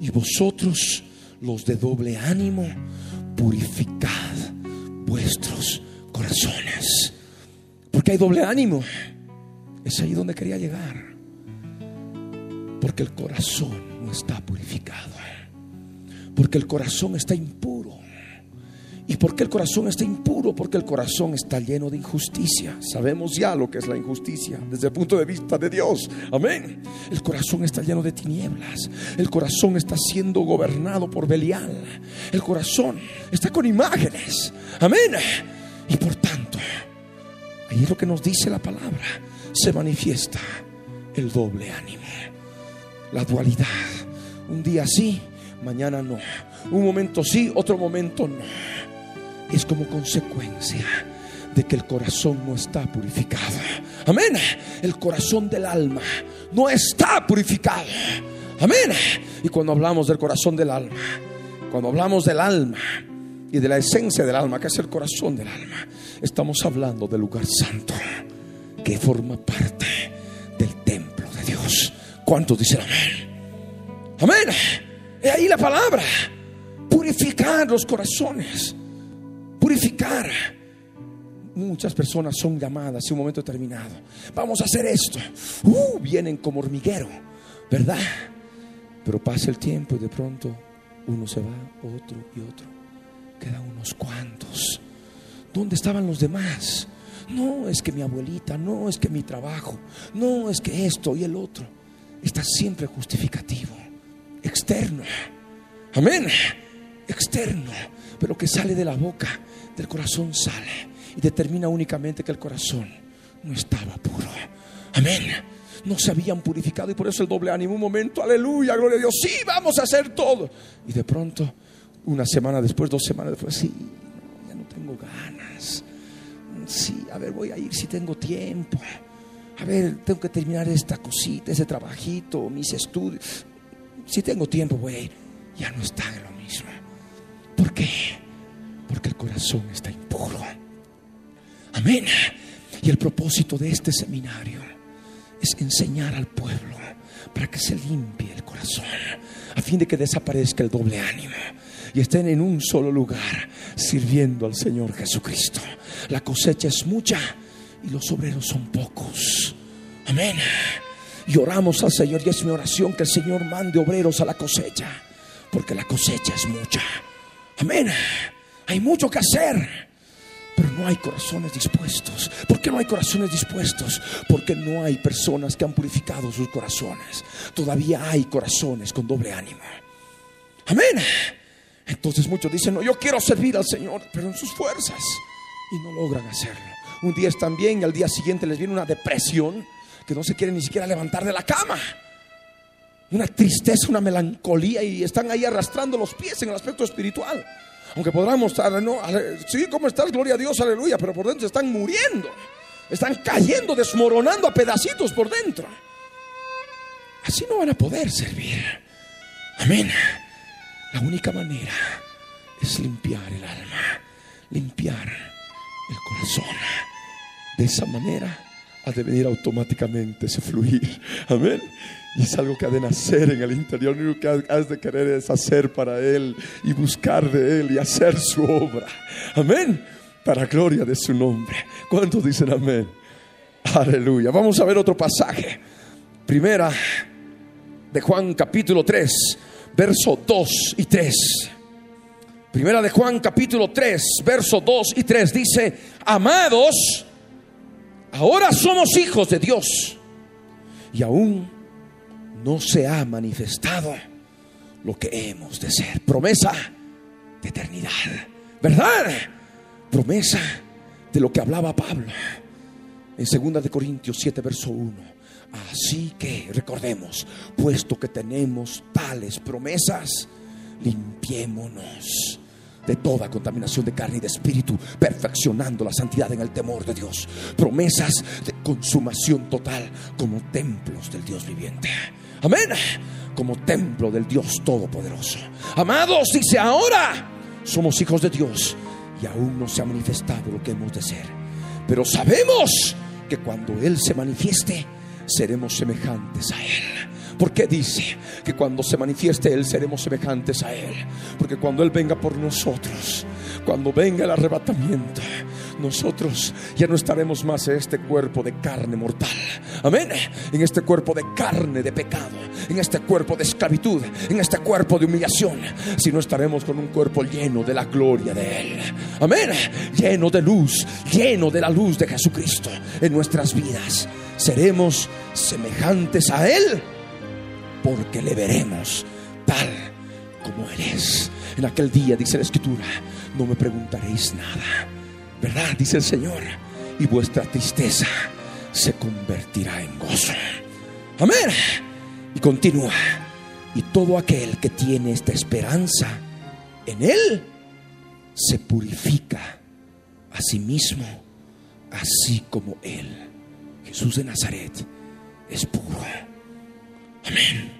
Y vosotros, los de doble ánimo, purificad vuestros corazones. Porque hay doble ánimo. Es ahí donde quería llegar. Porque el corazón no está purificado. Porque el corazón está impuro. ¿Y por qué el corazón está impuro? Porque el corazón está lleno de injusticia. Sabemos ya lo que es la injusticia desde el punto de vista de Dios. Amén. El corazón está lleno de tinieblas. El corazón está siendo gobernado por Belial. El corazón está con imágenes. Amén. Y por tanto, ahí es lo que nos dice la palabra. Se manifiesta el doble ánimo. La dualidad. Un día sí, mañana no. Un momento sí, otro momento no es como consecuencia de que el corazón no está purificado. Amén. El corazón del alma no está purificado. Amén. Y cuando hablamos del corazón del alma, cuando hablamos del alma y de la esencia del alma, que es el corazón del alma, estamos hablando del lugar santo que forma parte ¿Cuántos dicen amén? Amén. Y ahí la palabra. Purificar los corazones purificar. Muchas personas son llamadas en un momento determinado. Vamos a hacer esto. Uh, vienen como hormiguero, ¿verdad? Pero pasa el tiempo y de pronto uno se va, otro y otro. Quedan unos cuantos. ¿Dónde estaban los demás? No es que mi abuelita, no es que mi trabajo, no es que esto y el otro. Está siempre justificativo, externo. Amén. Externo pero que sale de la boca, del corazón sale y determina únicamente que el corazón no estaba puro. Amén. No se habían purificado y por eso el doble ánimo. Un momento, aleluya, gloria a Dios. Sí, vamos a hacer todo. Y de pronto, una semana después, dos semanas después, sí, ya no tengo ganas. Sí, a ver, voy a ir si tengo tiempo. A ver, tengo que terminar esta cosita, ese trabajito, mis estudios. Si tengo tiempo, voy. Ya no está en lo mismo. ¿Por qué? Porque el corazón está impuro. Amén. Y el propósito de este seminario es enseñar al pueblo para que se limpie el corazón, a fin de que desaparezca el doble ánimo y estén en un solo lugar sirviendo al Señor Jesucristo. La cosecha es mucha y los obreros son pocos. Amén. Y oramos al Señor y es mi oración que el Señor mande obreros a la cosecha, porque la cosecha es mucha. Amén. Hay mucho que hacer. Pero no hay corazones dispuestos. ¿Por qué no hay corazones dispuestos? Porque no hay personas que han purificado sus corazones. Todavía hay corazones con doble ánimo. Amén. Entonces muchos dicen, no, yo quiero servir al Señor, pero en sus fuerzas. Y no logran hacerlo. Un día están bien y al día siguiente les viene una depresión que no se quieren ni siquiera levantar de la cama. Una tristeza, una melancolía y están ahí arrastrando los pies en el aspecto espiritual. Aunque podrán mostrar, no, sí, ¿cómo estás? Gloria a Dios, aleluya, pero por dentro están muriendo. Están cayendo, desmoronando a pedacitos por dentro. Así no van a poder servir. Amén. La única manera es limpiar el alma, limpiar el corazón. De esa manera ha de venir automáticamente ese fluir. (laughs) Amén. Y es algo que ha de nacer en el interior. Lo que has de querer es hacer para Él y buscar de Él y hacer su obra. Amén. Para gloria de su nombre. ¿Cuántos dicen amén? Aleluya. Vamos a ver otro pasaje. Primera de Juan capítulo 3 verso 2 y 3. Primera de Juan capítulo 3, verso 2 y 3 dice, amados, ahora somos hijos de Dios y aún no se ha manifestado lo que hemos de ser. Promesa de eternidad, ¿verdad? Promesa de lo que hablaba Pablo en 2 de Corintios 7, verso 1 Así que recordemos, puesto que tenemos tales promesas, limpiémonos de toda contaminación de carne y de espíritu, perfeccionando la santidad en el temor de Dios. Promesas de consumación total como templos del Dios viviente. Amén. Como templo del Dios Todopoderoso. Amados, dice ahora, somos hijos de Dios y aún no se ha manifestado lo que hemos de ser. Pero sabemos que cuando Él se manifieste, seremos semejantes a Él. Porque dice que cuando se manifieste Él seremos semejantes a Él. Porque cuando Él venga por nosotros, cuando venga el arrebatamiento, nosotros ya no estaremos más en este cuerpo de carne mortal. Amén. En este cuerpo de carne de pecado, en este cuerpo de esclavitud, en este cuerpo de humillación, sino estaremos con un cuerpo lleno de la gloria de Él. Amén. Lleno de luz, lleno de la luz de Jesucristo en nuestras vidas seremos semejantes a Él porque le veremos tal como Él es. En aquel día, dice la Escritura, no me preguntaréis nada, ¿verdad? Dice el Señor, y vuestra tristeza se convertirá en gozo. Amén. Y continúa. Y todo aquel que tiene esta esperanza en Él se purifica a sí mismo, así como Él Jesús de Nazaret es puro. Amén.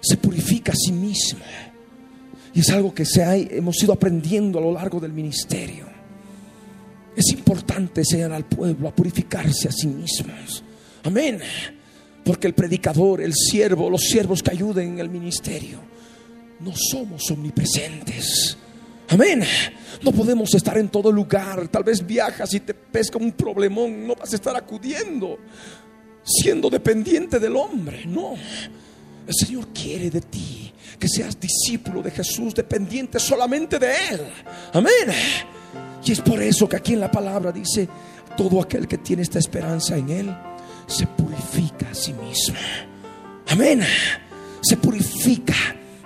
Se purifica a sí mismo. Y es algo que se ha, hemos ido aprendiendo a lo largo del ministerio. Es importante enseñar al pueblo a purificarse a sí mismos. Amén. Porque el predicador, el siervo, los siervos que ayuden en el ministerio, no somos omnipresentes. Amén. No podemos estar en todo lugar. Tal vez viajas y te pesca un problemón. No vas a estar acudiendo siendo dependiente del hombre. No. El Señor quiere de ti que seas discípulo de Jesús, dependiente solamente de Él. Amén. Y es por eso que aquí en la palabra dice, todo aquel que tiene esta esperanza en Él, se purifica a sí mismo. Amén. Se purifica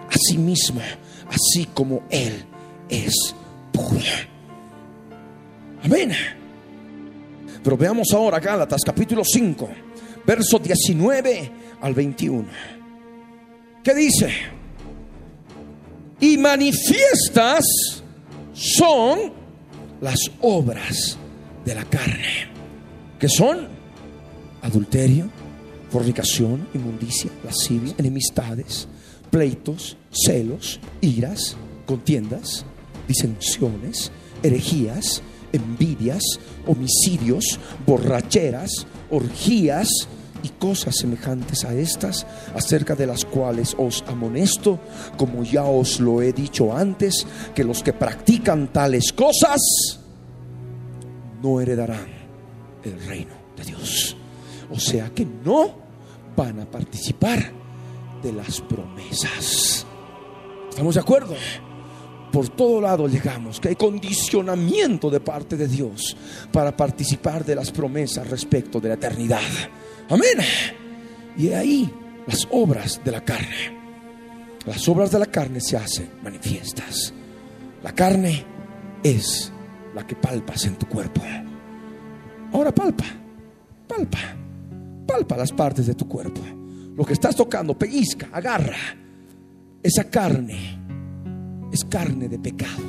a sí mismo, así como Él es puro. Amén. Pero veamos ahora Gálatas capítulo 5, verso 19 al 21. ¿Qué dice? Y manifiestas son las obras de la carne, que son adulterio, fornicación, inmundicia, lascivia, enemistades, pleitos, celos, iras, contiendas disensiones, herejías, envidias, homicidios, borracheras, orgías y cosas semejantes a estas, acerca de las cuales os amonesto, como ya os lo he dicho antes, que los que practican tales cosas no heredarán el reino de Dios. O sea que no van a participar de las promesas. ¿Estamos de acuerdo? por todo lado llegamos, que hay condicionamiento de parte de Dios para participar de las promesas respecto de la eternidad. Amén. Y ahí las obras de la carne. Las obras de la carne se hacen manifiestas. La carne es la que palpas en tu cuerpo. Ahora palpa, palpa, palpa las partes de tu cuerpo. Lo que estás tocando, pellizca, agarra. Esa carne es carne de pecado.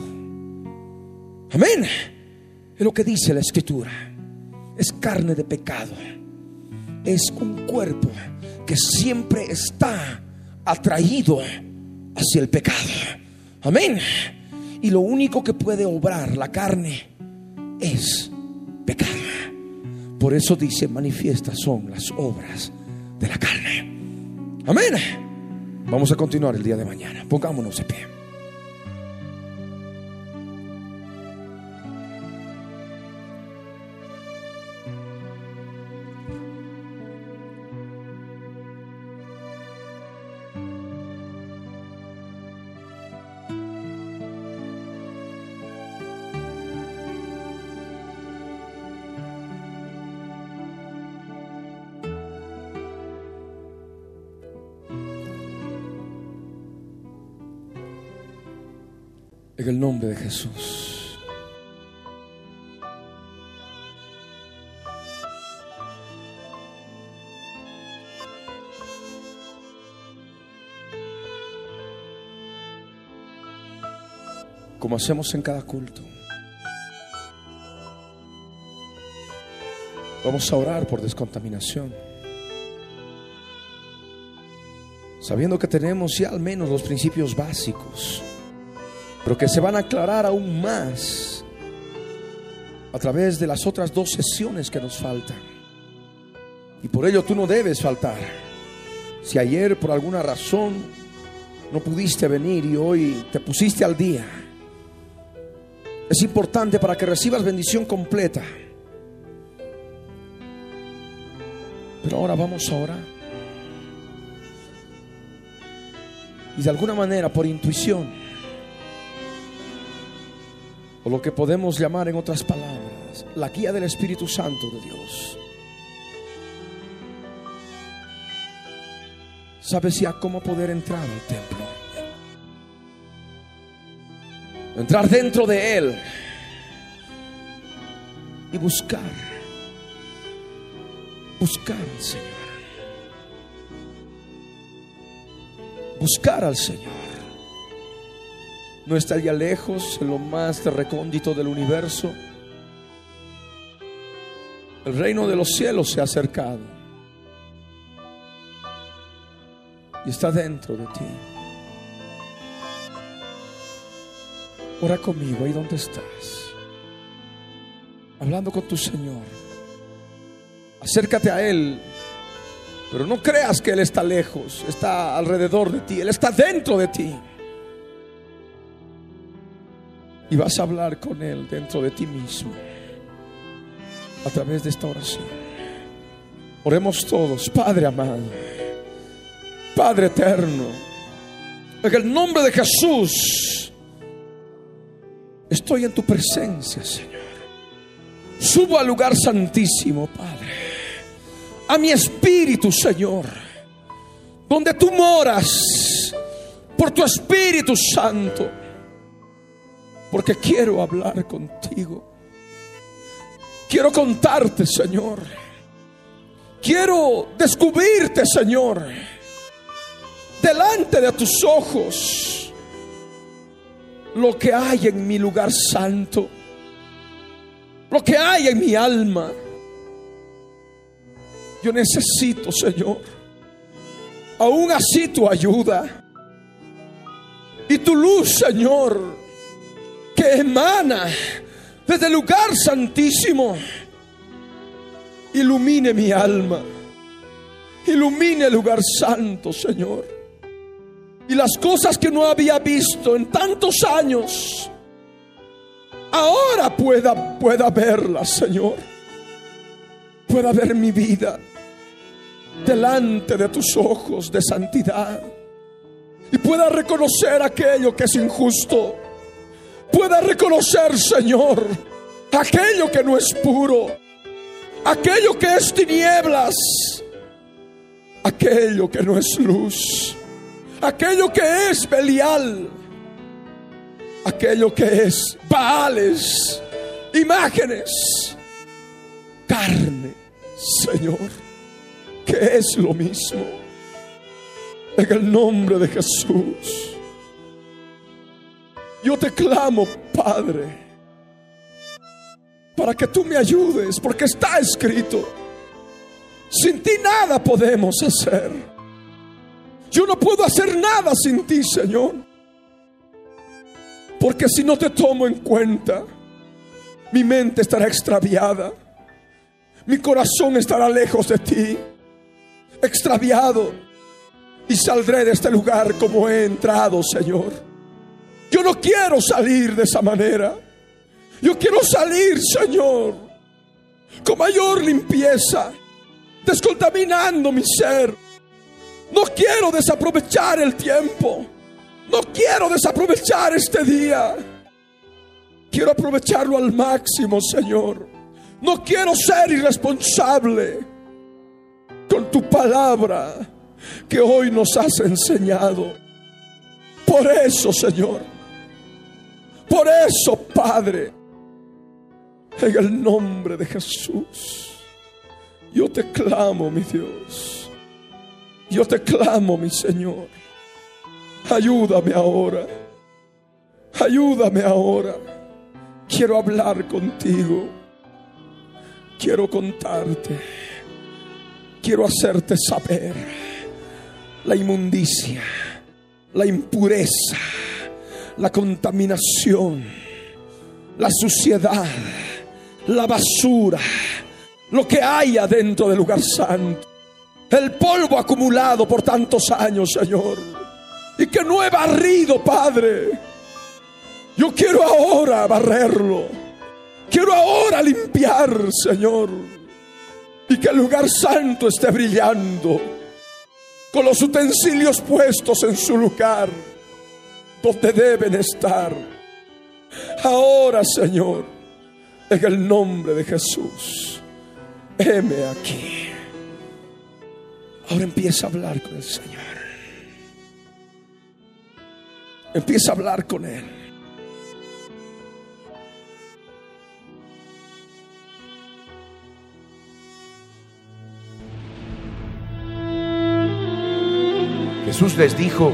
Amén. Es lo que dice la escritura. Es carne de pecado. Es un cuerpo que siempre está atraído hacia el pecado. Amén. Y lo único que puede obrar la carne es pecado. Por eso dice, manifiestas son las obras de la carne. Amén. Vamos a continuar el día de mañana. Pongámonos de pie. En el nombre de Jesús. Como hacemos en cada culto. Vamos a orar por descontaminación. Sabiendo que tenemos ya al menos los principios básicos pero que se van a aclarar aún más a través de las otras dos sesiones que nos faltan. Y por ello tú no debes faltar. Si ayer por alguna razón no pudiste venir y hoy te pusiste al día, es importante para que recibas bendición completa. Pero ahora vamos a orar. Y de alguna manera, por intuición, o lo que podemos llamar en otras palabras, la guía del Espíritu Santo de Dios. ¿Sabes ya cómo poder entrar al templo? Entrar dentro de Él y buscar, buscar al Señor. Buscar al Señor no está ya lejos, en lo más recóndito del universo. El reino de los cielos se ha acercado y está dentro de ti. Ora conmigo ahí donde estás, hablando con tu Señor. Acércate a Él, pero no creas que Él está lejos, está alrededor de ti, Él está dentro de ti. Y vas a hablar con Él dentro de ti mismo a través de esta oración. Oremos todos, Padre amado, Padre eterno, en el nombre de Jesús, estoy en tu presencia, Señor. Subo al lugar santísimo, Padre, a mi espíritu, Señor, donde tú moras por tu Espíritu Santo porque quiero hablar contigo. Quiero contarte, Señor. Quiero descubrirte, Señor, delante de tus ojos lo que hay en mi lugar santo, lo que hay en mi alma. Yo necesito, Señor, aún así tu ayuda y tu luz, Señor emana desde el lugar santísimo. Ilumine mi alma. Ilumine el lugar santo, Señor. Y las cosas que no había visto en tantos años, ahora pueda, pueda verlas, Señor. Pueda ver mi vida delante de tus ojos de santidad. Y pueda reconocer aquello que es injusto pueda reconocer, Señor, aquello que no es puro, aquello que es tinieblas, aquello que no es luz, aquello que es Belial, aquello que es Baales, imágenes, carne, Señor, que es lo mismo. En el nombre de Jesús, yo te clamo, Padre para que tú me ayudes, porque está escrito, sin ti nada podemos hacer. Yo no puedo hacer nada sin ti, Señor. Porque si no te tomo en cuenta, mi mente estará extraviada. Mi corazón estará lejos de ti, extraviado. Y saldré de este lugar como he entrado, Señor. Yo no quiero salir de esa manera. Yo quiero salir, Señor, con mayor limpieza, descontaminando mi ser. No quiero desaprovechar el tiempo. No quiero desaprovechar este día. Quiero aprovecharlo al máximo, Señor. No quiero ser irresponsable con tu palabra que hoy nos has enseñado. Por eso, Señor. Por eso, Padre. En el nombre de Jesús. Yo te clamo, mi Dios. Yo te clamo, mi Señor. Ayúdame ahora. Ayúdame ahora. Quiero hablar contigo. Quiero contarte. Quiero hacerte saber la inmundicia, la impureza, la contaminación, la suciedad la basura, lo que haya dentro del lugar santo, el polvo acumulado por tantos años, Señor, y que no he barrido, Padre. Yo quiero ahora barrerlo, quiero ahora limpiar, Señor, y que el lugar santo esté brillando, con los utensilios puestos en su lugar, donde deben estar. Ahora, Señor, en el nombre de Jesús. Heme aquí. Ahora empieza a hablar con el Señor. Empieza a hablar con Él. Jesús les dijo,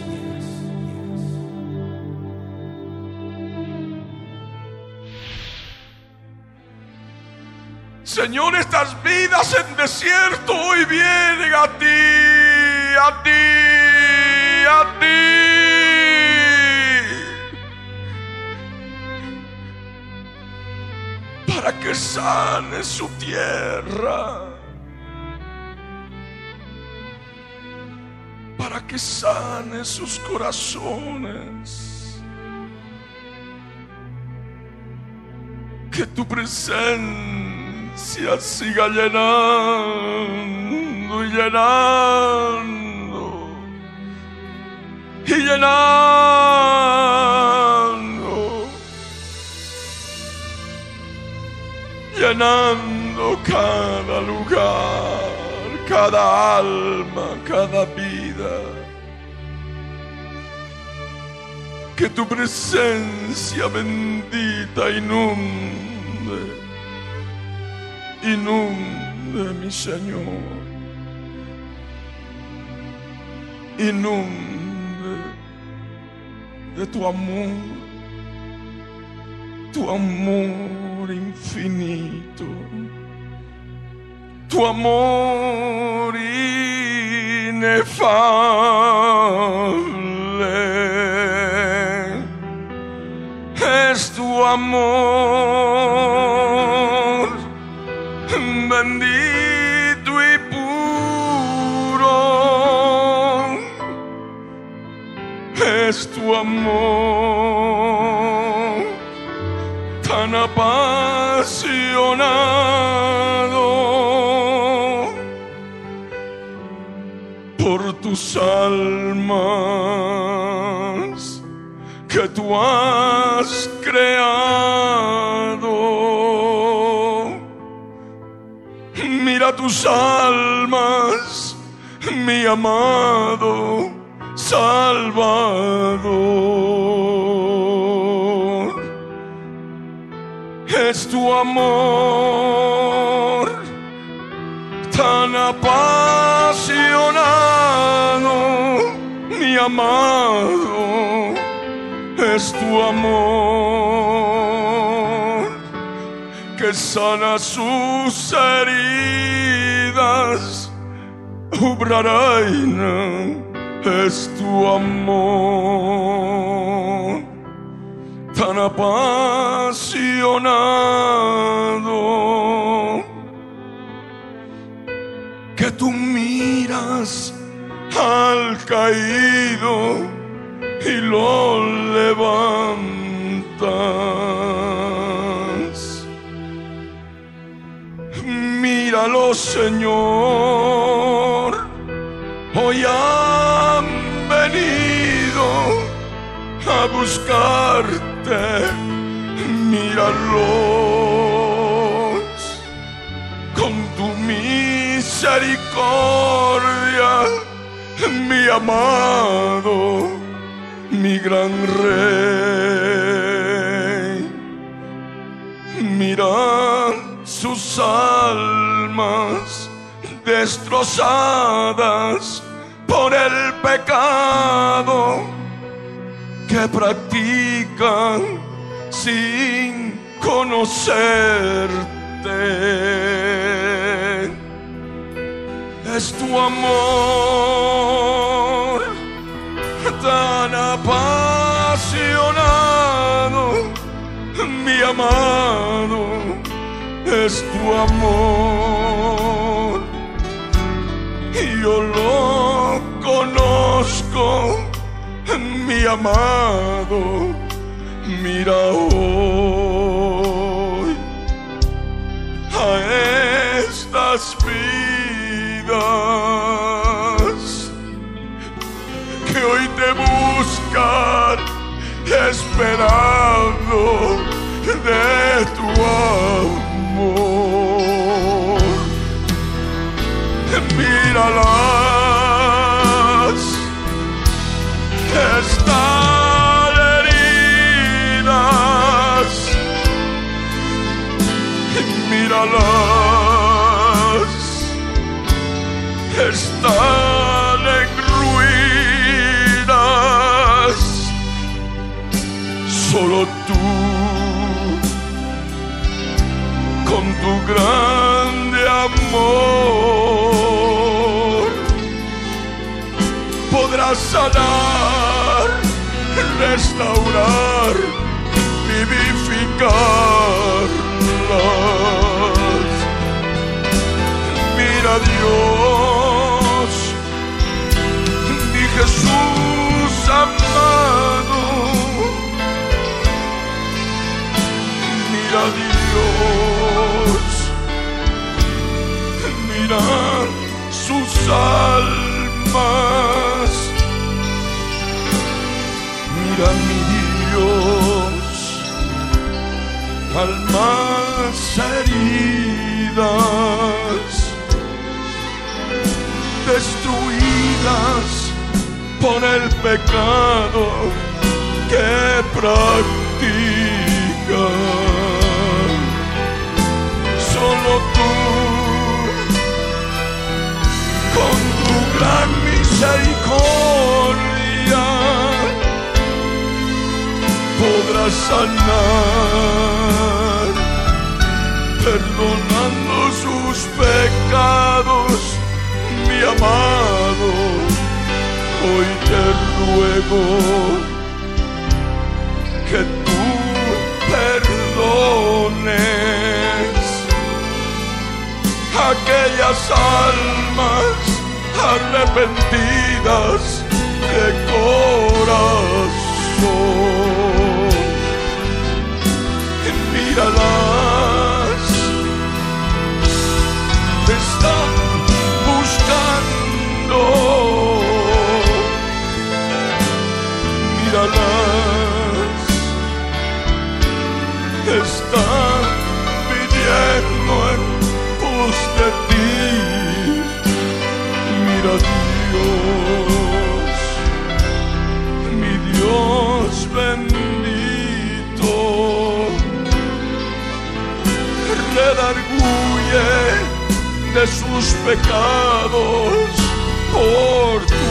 Señor, estas vidas en desierto hoy vienen a ti, a ti, a ti. para que sane su tierra. Para que sane sus corazones. Que tu siga llenando y llenando. Y llenando. Llenando cada lugar, cada alma, cada vida. Que tu presencia bendita inunde, inunde mi Señor, inunde de tu amor tu amor infinito, tu amor inefable, es tu amor amor tan apasionado por tus almas que tú has creado. Mira tus almas, mi amado Salvador. Es tu amor tan apasionado, mi amado, es tu amor que sana sus heridas, Ubraraina es tu amor tan apasionado que tú miras al caído y lo levantas. Míralo, Señor, hoy buscarte. Míralos con tu misericordia, mi amado, mi gran rey. Mira sus almas destrozadas por el pecado que practican sin conocerte. Es tu amor tan apasionado, mi amado, es tu amor. Y yo lo conozco, amado, mira hoy a estas vidas que hoy te buscan esperando de tu amor. Míralas, Míralas, están en ruinas. Solo tú, con tu grande amor, podrás sanar, restaurar, vivificarlas. Mira Dios, mi Jesús amado. Mira Dios, mira sus almas. Mira mi Dios, almas heridas, destruidas por el pecado que practican. Solo tú, con tu gran misericordia, podrás sanar, perdonando amado. Hoy te ruego que tú perdones aquellas almas arrepentidas que corazón. Míralas, redarguye de sus pecados por tu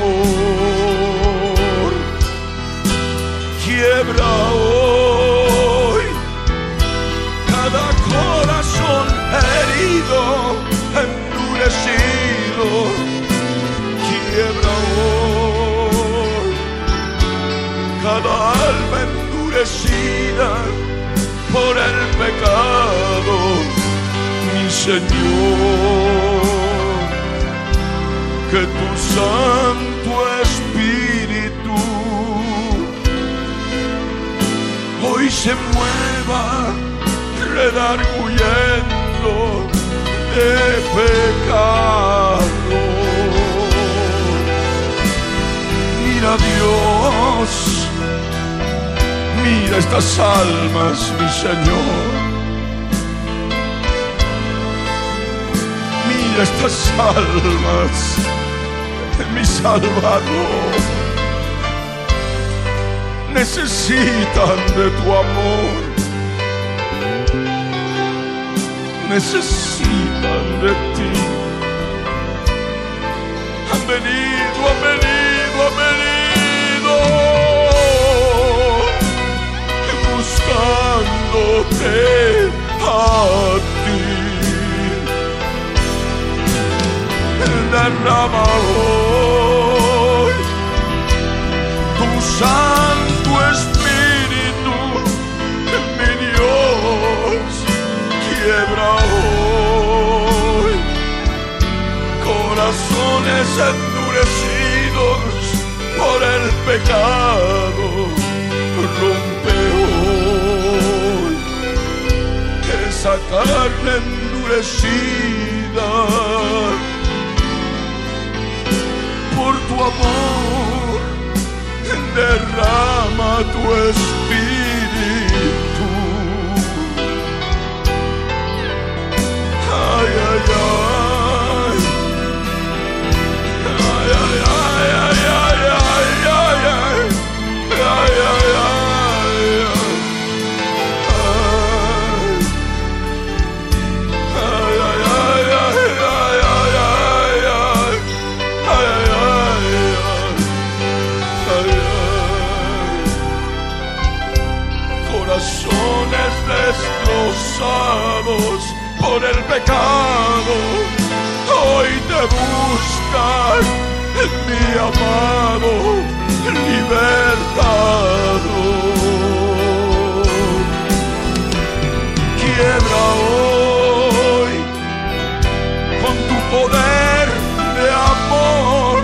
amor. Quiebra hoy cada corazón herido, endurecido. Quiebra hoy cada alma endurecida por el pecado, mi Señor. Que tu Santo Espíritu hoy se mueva redarguyendo de pecado. Mira Dios, mira estas almas, mi Señor. Mira estas almas, mi Salvador. Necesitan de tu amor. Necesitan de ti. Han venido, Buscándote a ti. derrama hoy tu Santo Espíritu, mi Dios, quiebra hoy corazones endurecidos por el pecado, esa carne endurecida por tu amor, derrama tu espíritu. Ay, ay, ay. Por el pecado, hoy te buscan, mi amado libertador. Quiebra hoy con tu poder de amor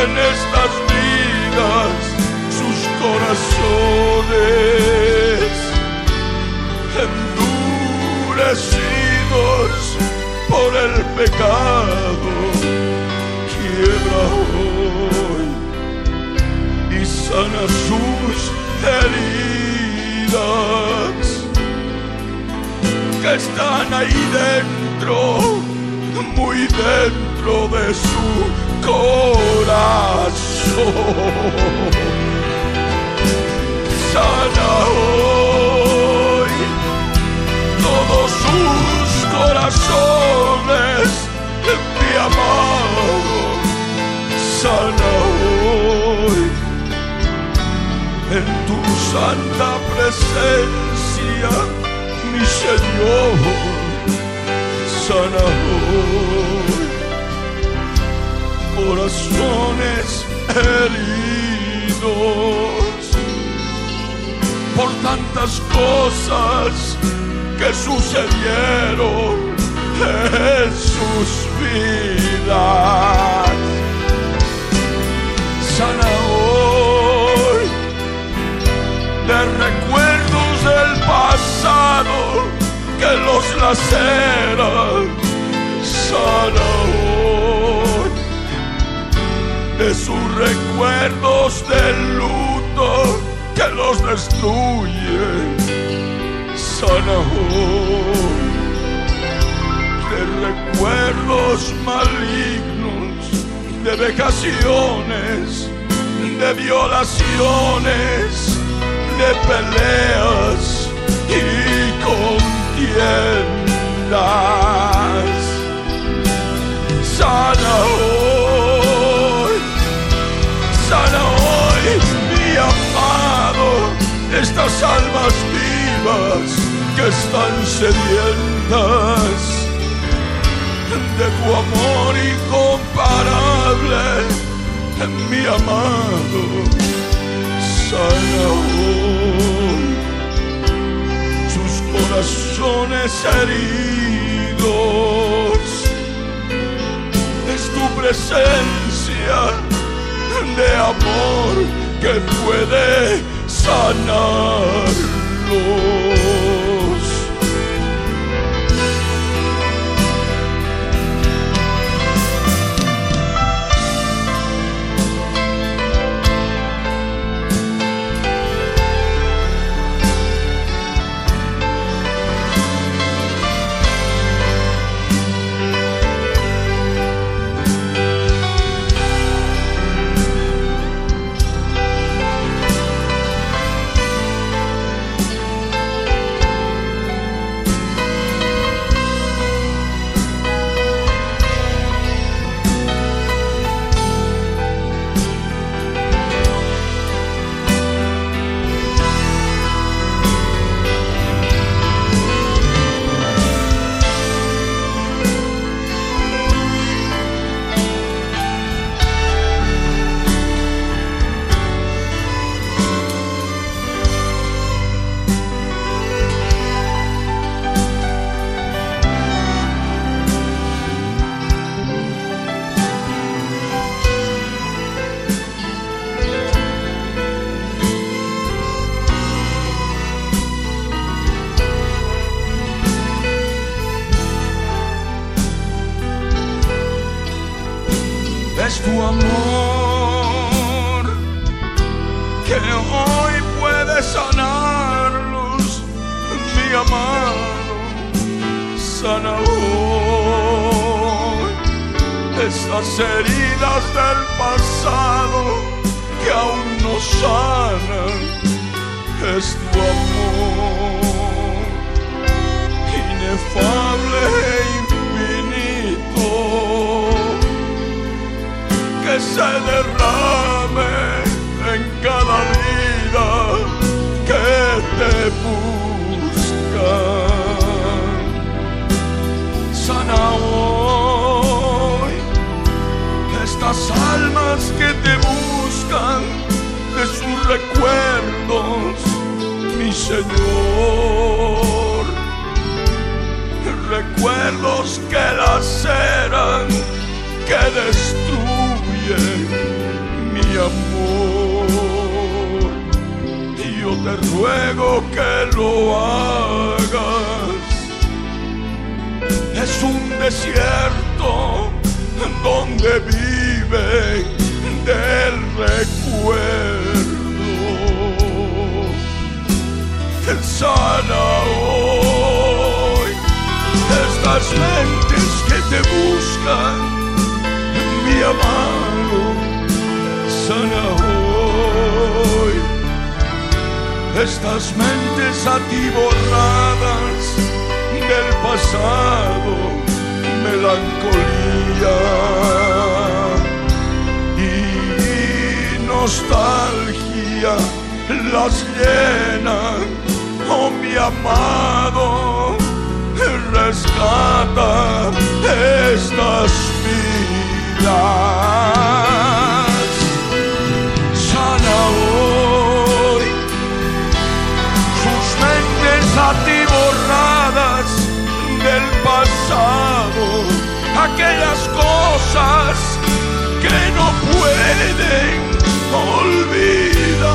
en estas vidas sus corazones por el pecado. Quiebra hoy y sana sus heridas que están ahí dentro, muy dentro de su corazón. Sana hoy sus corazones, mi amado. Sana hoy en tu santa presencia mi Señor, sana hoy corazones heridos por tantas cosas que sucedieron en sus vidas. Sana hoy de recuerdos del pasado que los laceran. Sana hoy de sus recuerdos del luto que los destruye Sana hoy de recuerdos malignos, de vejaciones, de violaciones, de peleas y contiendas. Sana hoy, sana hoy, mi amado, estas almas vivas que están sedientas de tu amor incomparable, mi amado, sana hoy sus corazones heridos. Es tu presencia de amor que puede sanarlos. Estas mentes atiborradas del pasado, melancolía y nostalgia las llenan, oh mi amado, rescata estas vidas. atiborradas del pasado, aquellas cosas que no pueden olvidar.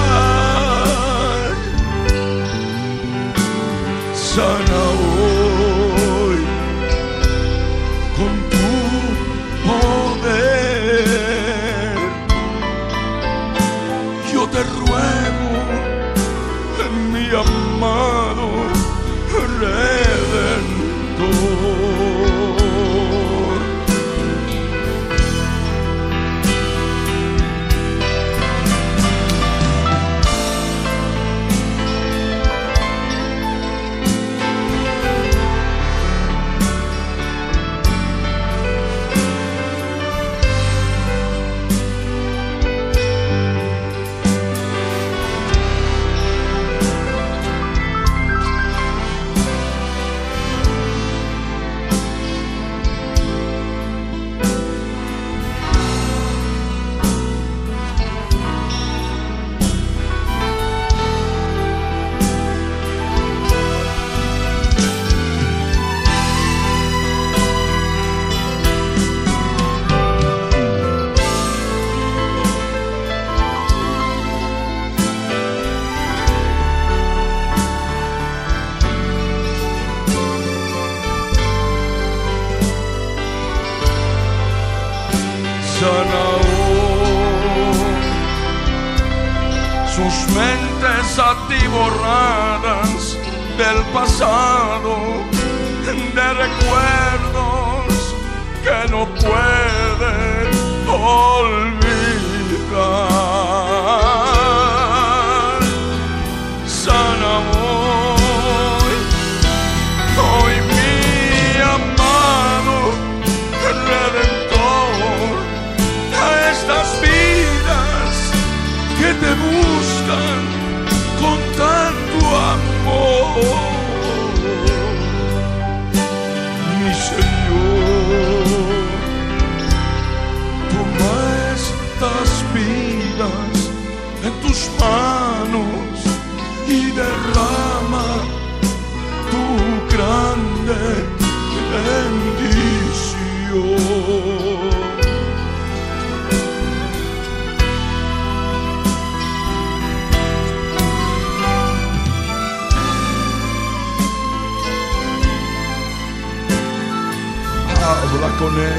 Sana hoy con tu poder. Yo te ruego, en mi amor. Bleu. Atiborradas del pasado, de recuerdos que no pueden olvidar. Habla con él,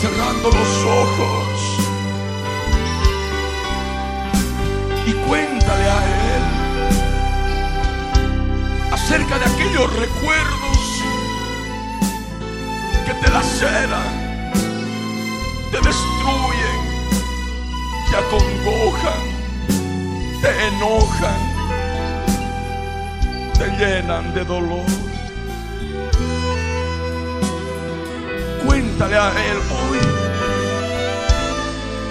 cerrando los ojos y cuéntale a él acerca de aquellos recuerdos que te laceran, te destruyen, te acongojan, te enojan, te llenan de dolor. Cuéntale a él hoy,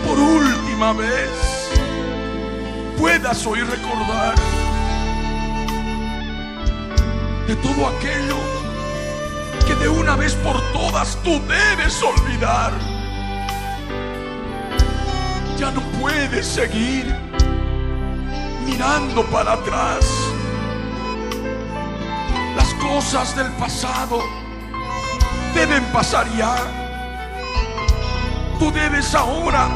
por última vez, puedas hoy recordar de todo aquello que de una vez por todas tú debes olvidar. Ya no puedes seguir mirando para atrás. Las cosas del pasado deben pasar ya. Tú debes ahora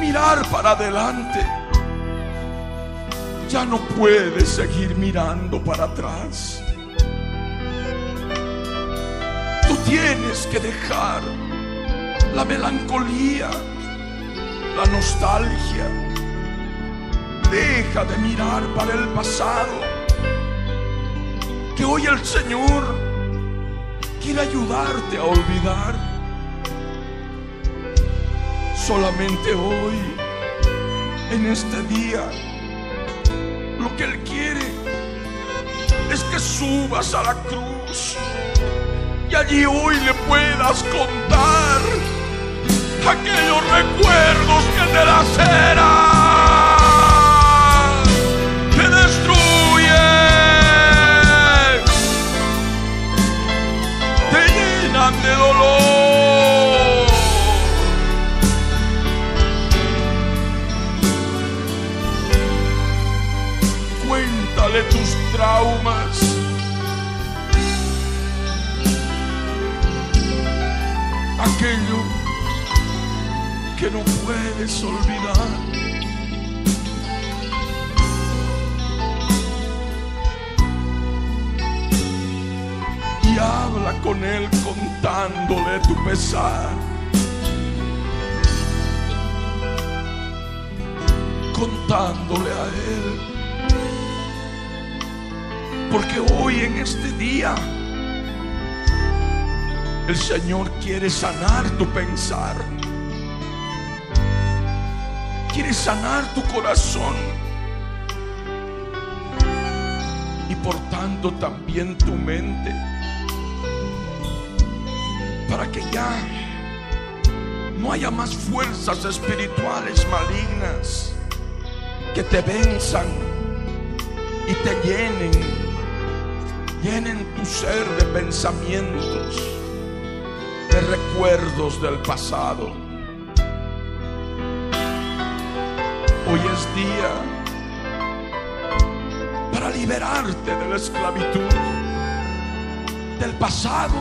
mirar para adelante. Ya no puedes seguir mirando para atrás. Tú tienes que dejar la melancolía, la nostalgia. Deja de mirar para el pasado. Que hoy el Señor quiere ayudarte a olvidar. Solamente hoy, en este día, lo que Él quiere es que subas a la cruz y allí hoy le puedas contar aquellos recuerdos que te laceran, te dolor. Cuéntale tus traumas. Aquello que no puedes olvidar. Y habla con él contándole tu pesar. Contándole a él. Porque hoy en este día el Señor quiere sanar tu pensar. Quiere sanar tu corazón. Y por tanto también tu mente. Para que ya no haya más fuerzas espirituales malignas que te venzan y te llenen llenen tu ser de pensamientos, de recuerdos del pasado. Hoy es día para liberarte de la esclavitud, del pasado,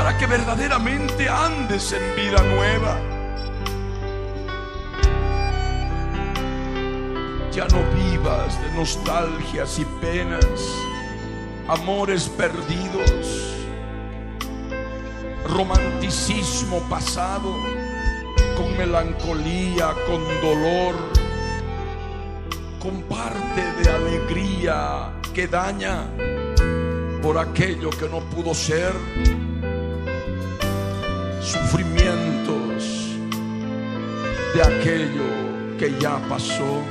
para que verdaderamente andes en vida nueva. Ya no vivas de nostalgias y penas, amores perdidos, romanticismo pasado, con melancolía, con dolor, con parte de alegría que daña por aquello que no pudo ser, sufrimientos de aquello que ya pasó.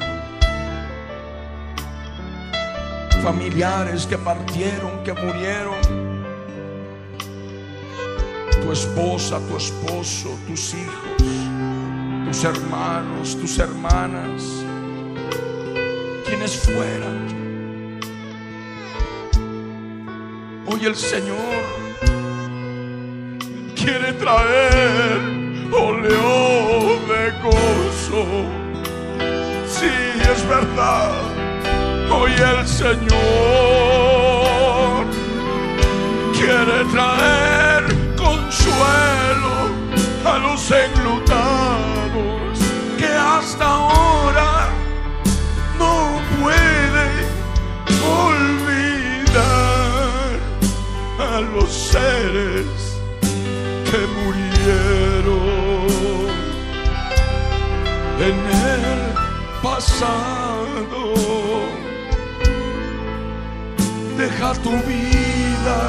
familiares que partieron, que murieron, tu esposa, tu esposo, tus hijos, tus hermanos, tus hermanas, quienes fueran. Hoy el Señor quiere traer oleo de gozo. Sí, es verdad Hoy el Señor quiere traer consuelo a los enlutados que hasta ahora no puede olvidar a los seres que murieron en el pasado deja tu vida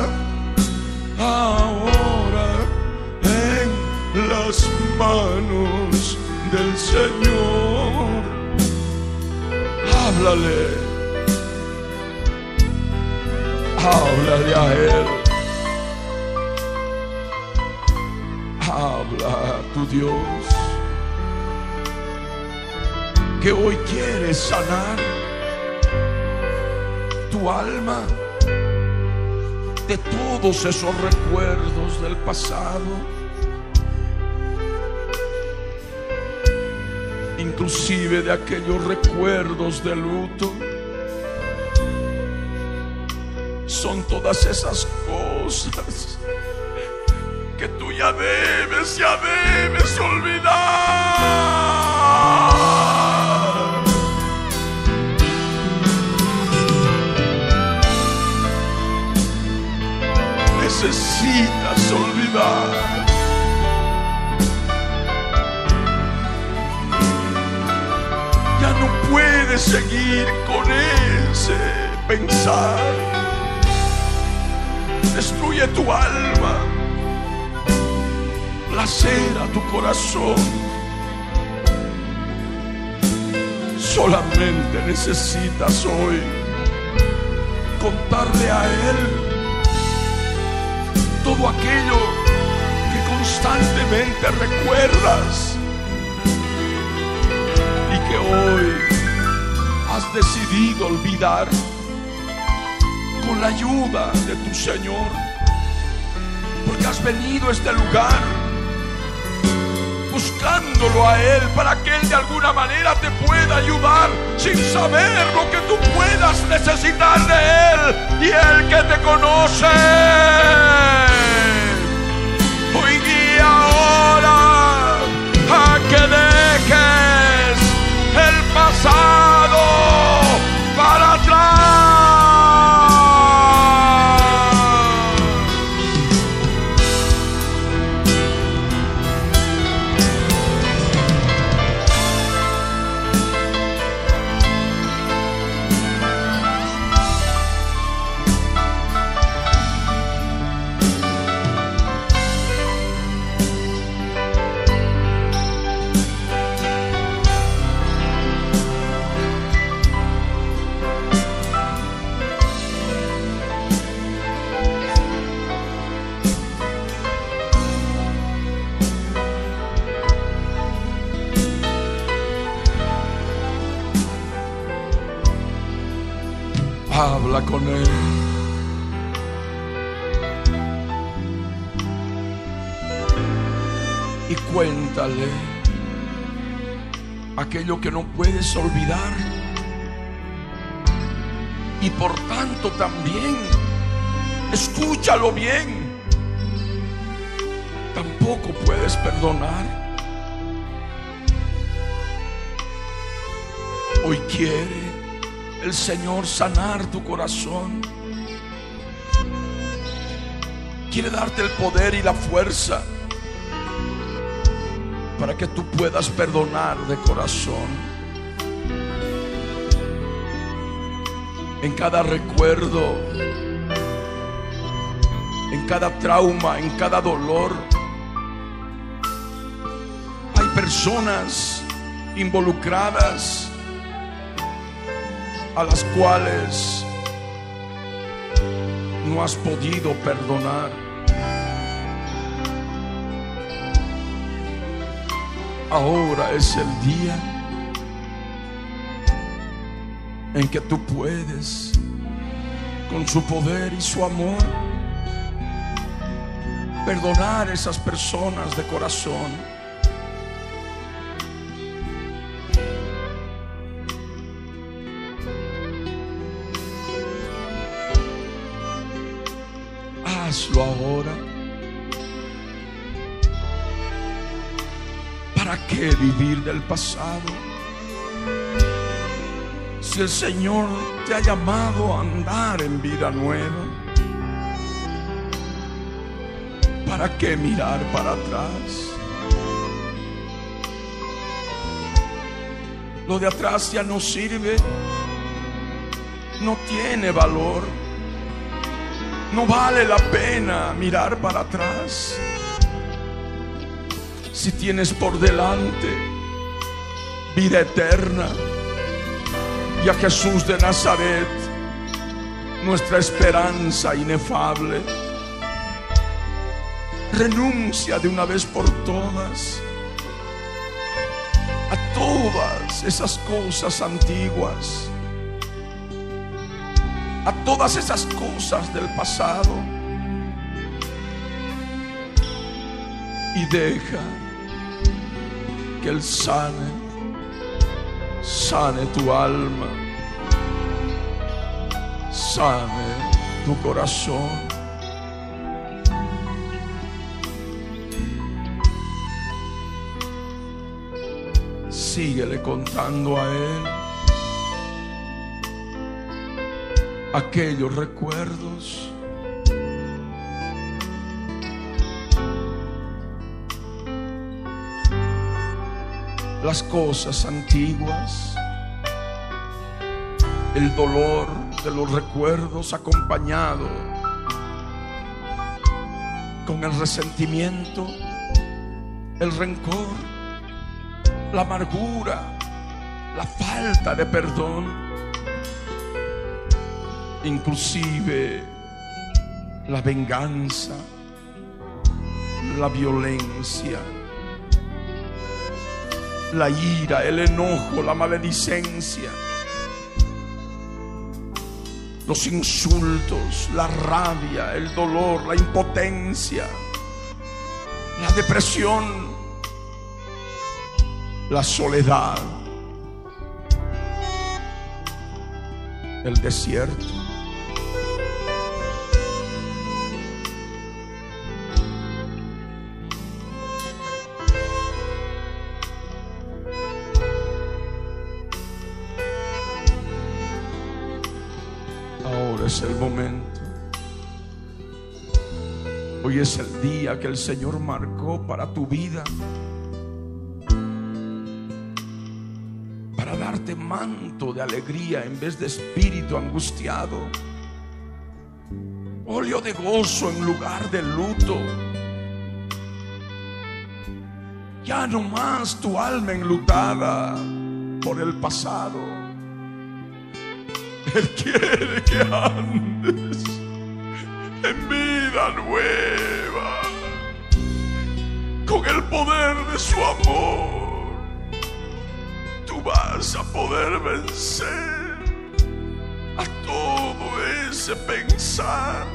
ahora en las manos del Señor. Háblale, háblale a Él. Habla tu Dios que hoy quiere sanar alma de todos esos recuerdos del pasado. Inclusive de aquellos recuerdos de luto. Son todas esas cosas que tú ya debes, ya debes olvidar. necesitas olvidar. Ya no puedes seguir con ese pensar. Destruye tu alma, lacera tu corazón. Solamente necesitas hoy contarle a Él todo aquello que constantemente recuerdas y que hoy has decidido olvidar con la ayuda de tu Señor, porque has venido a este lugar buscándolo a Él para que Él de alguna manera te pueda ayudar sin saber lo que tú puedas necesitar de Él y Él que te conoce. habla aquello que no puedes olvidar. Y por tanto también, escúchalo bien, tampoco puedes perdonar. Hoy quiere el Señor sanar tu corazón quiere darte el poder y la fuerza para que tú puedas perdonar de corazón. En cada recuerdo, en cada trauma, en cada dolor. Hay personas involucradas a las cuales no has podido perdonar. Ahora es el día en que tú puedes, con su poder y su amor, perdonar a esas personas de corazón. Hazlo ahora. ¿Para qué vivir del pasado? Si el Señor te ha llamado a andar en vida nueva, ¿para qué mirar para atrás? Lo de atrás ya no sirve, no tiene valor, no vale la pena mirar para atrás. Si tienes por delante vida eterna. Y a Jesús de Nazaret, nuestra esperanza inefable, renuncia de una vez por todas a todas esas cosas antiguas, a todas esas cosas del pasado. Y deja que Él sane, sane tu alma, sane tu corazón. Síguele contando a Él aquellos recuerdos. Las cosas antiguas, el dolor de los recuerdos acompañado con el resentimiento, el rencor, la amargura, la falta de perdón, inclusive la venganza, la violencia, la ira, el enojo, la maledicencia, los insultos, la rabia, el dolor, la impotencia, la depresión, la soledad, el desierto. Es el día que el Señor marcó para tu vida. Para darte manto de alegría en vez de espíritu angustiado. Óleo de gozo en lugar de luto. Ya no más tu alma enlutada por el pasado. Él quiere que andes en vida nueva, con el poder de su amor. Tú vas a poder vencer a todo ese pensar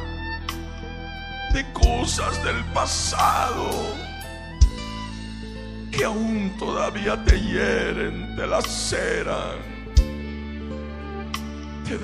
de cosas del pasado que aún todavía te hieren, te laceran te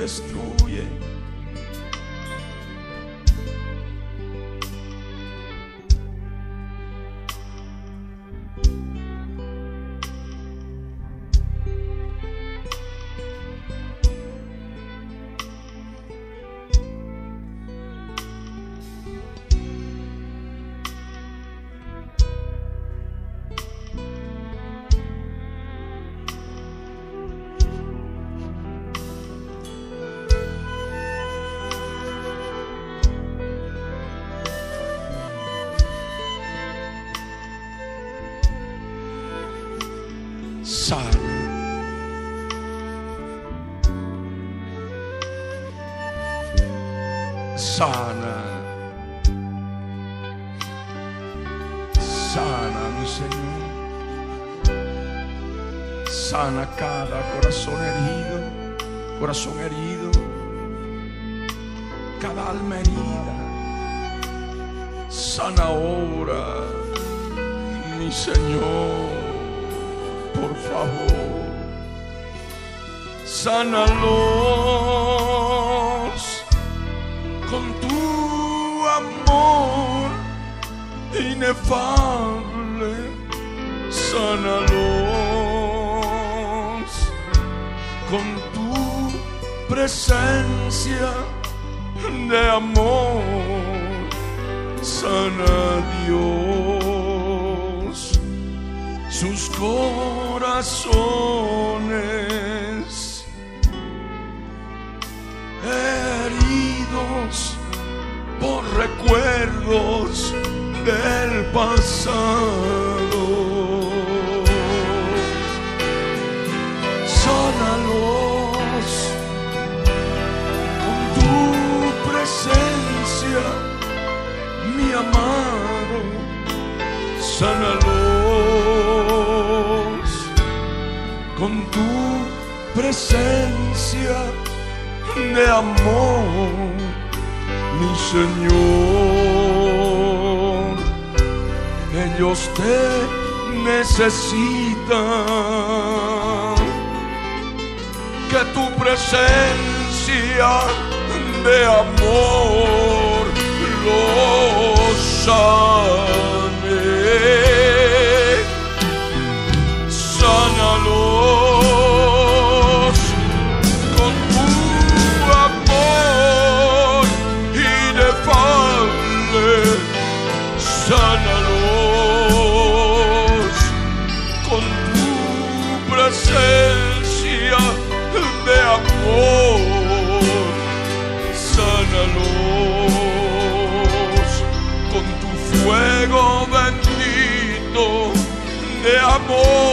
more.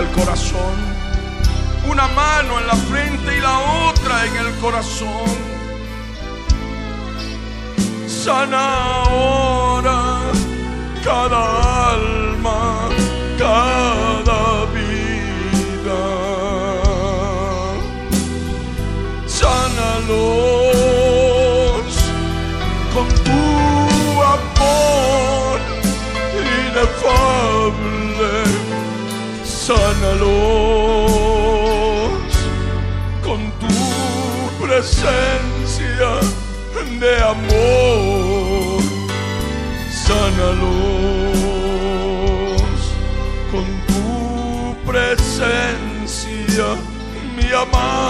el corazón, una mano en la frente y la otra en el corazón. Sana ahora cada alma, cada vida. Sánalos con tu amor inefable sánalos con tu presencia de amor. Sánalos con tu presencia, mi amor.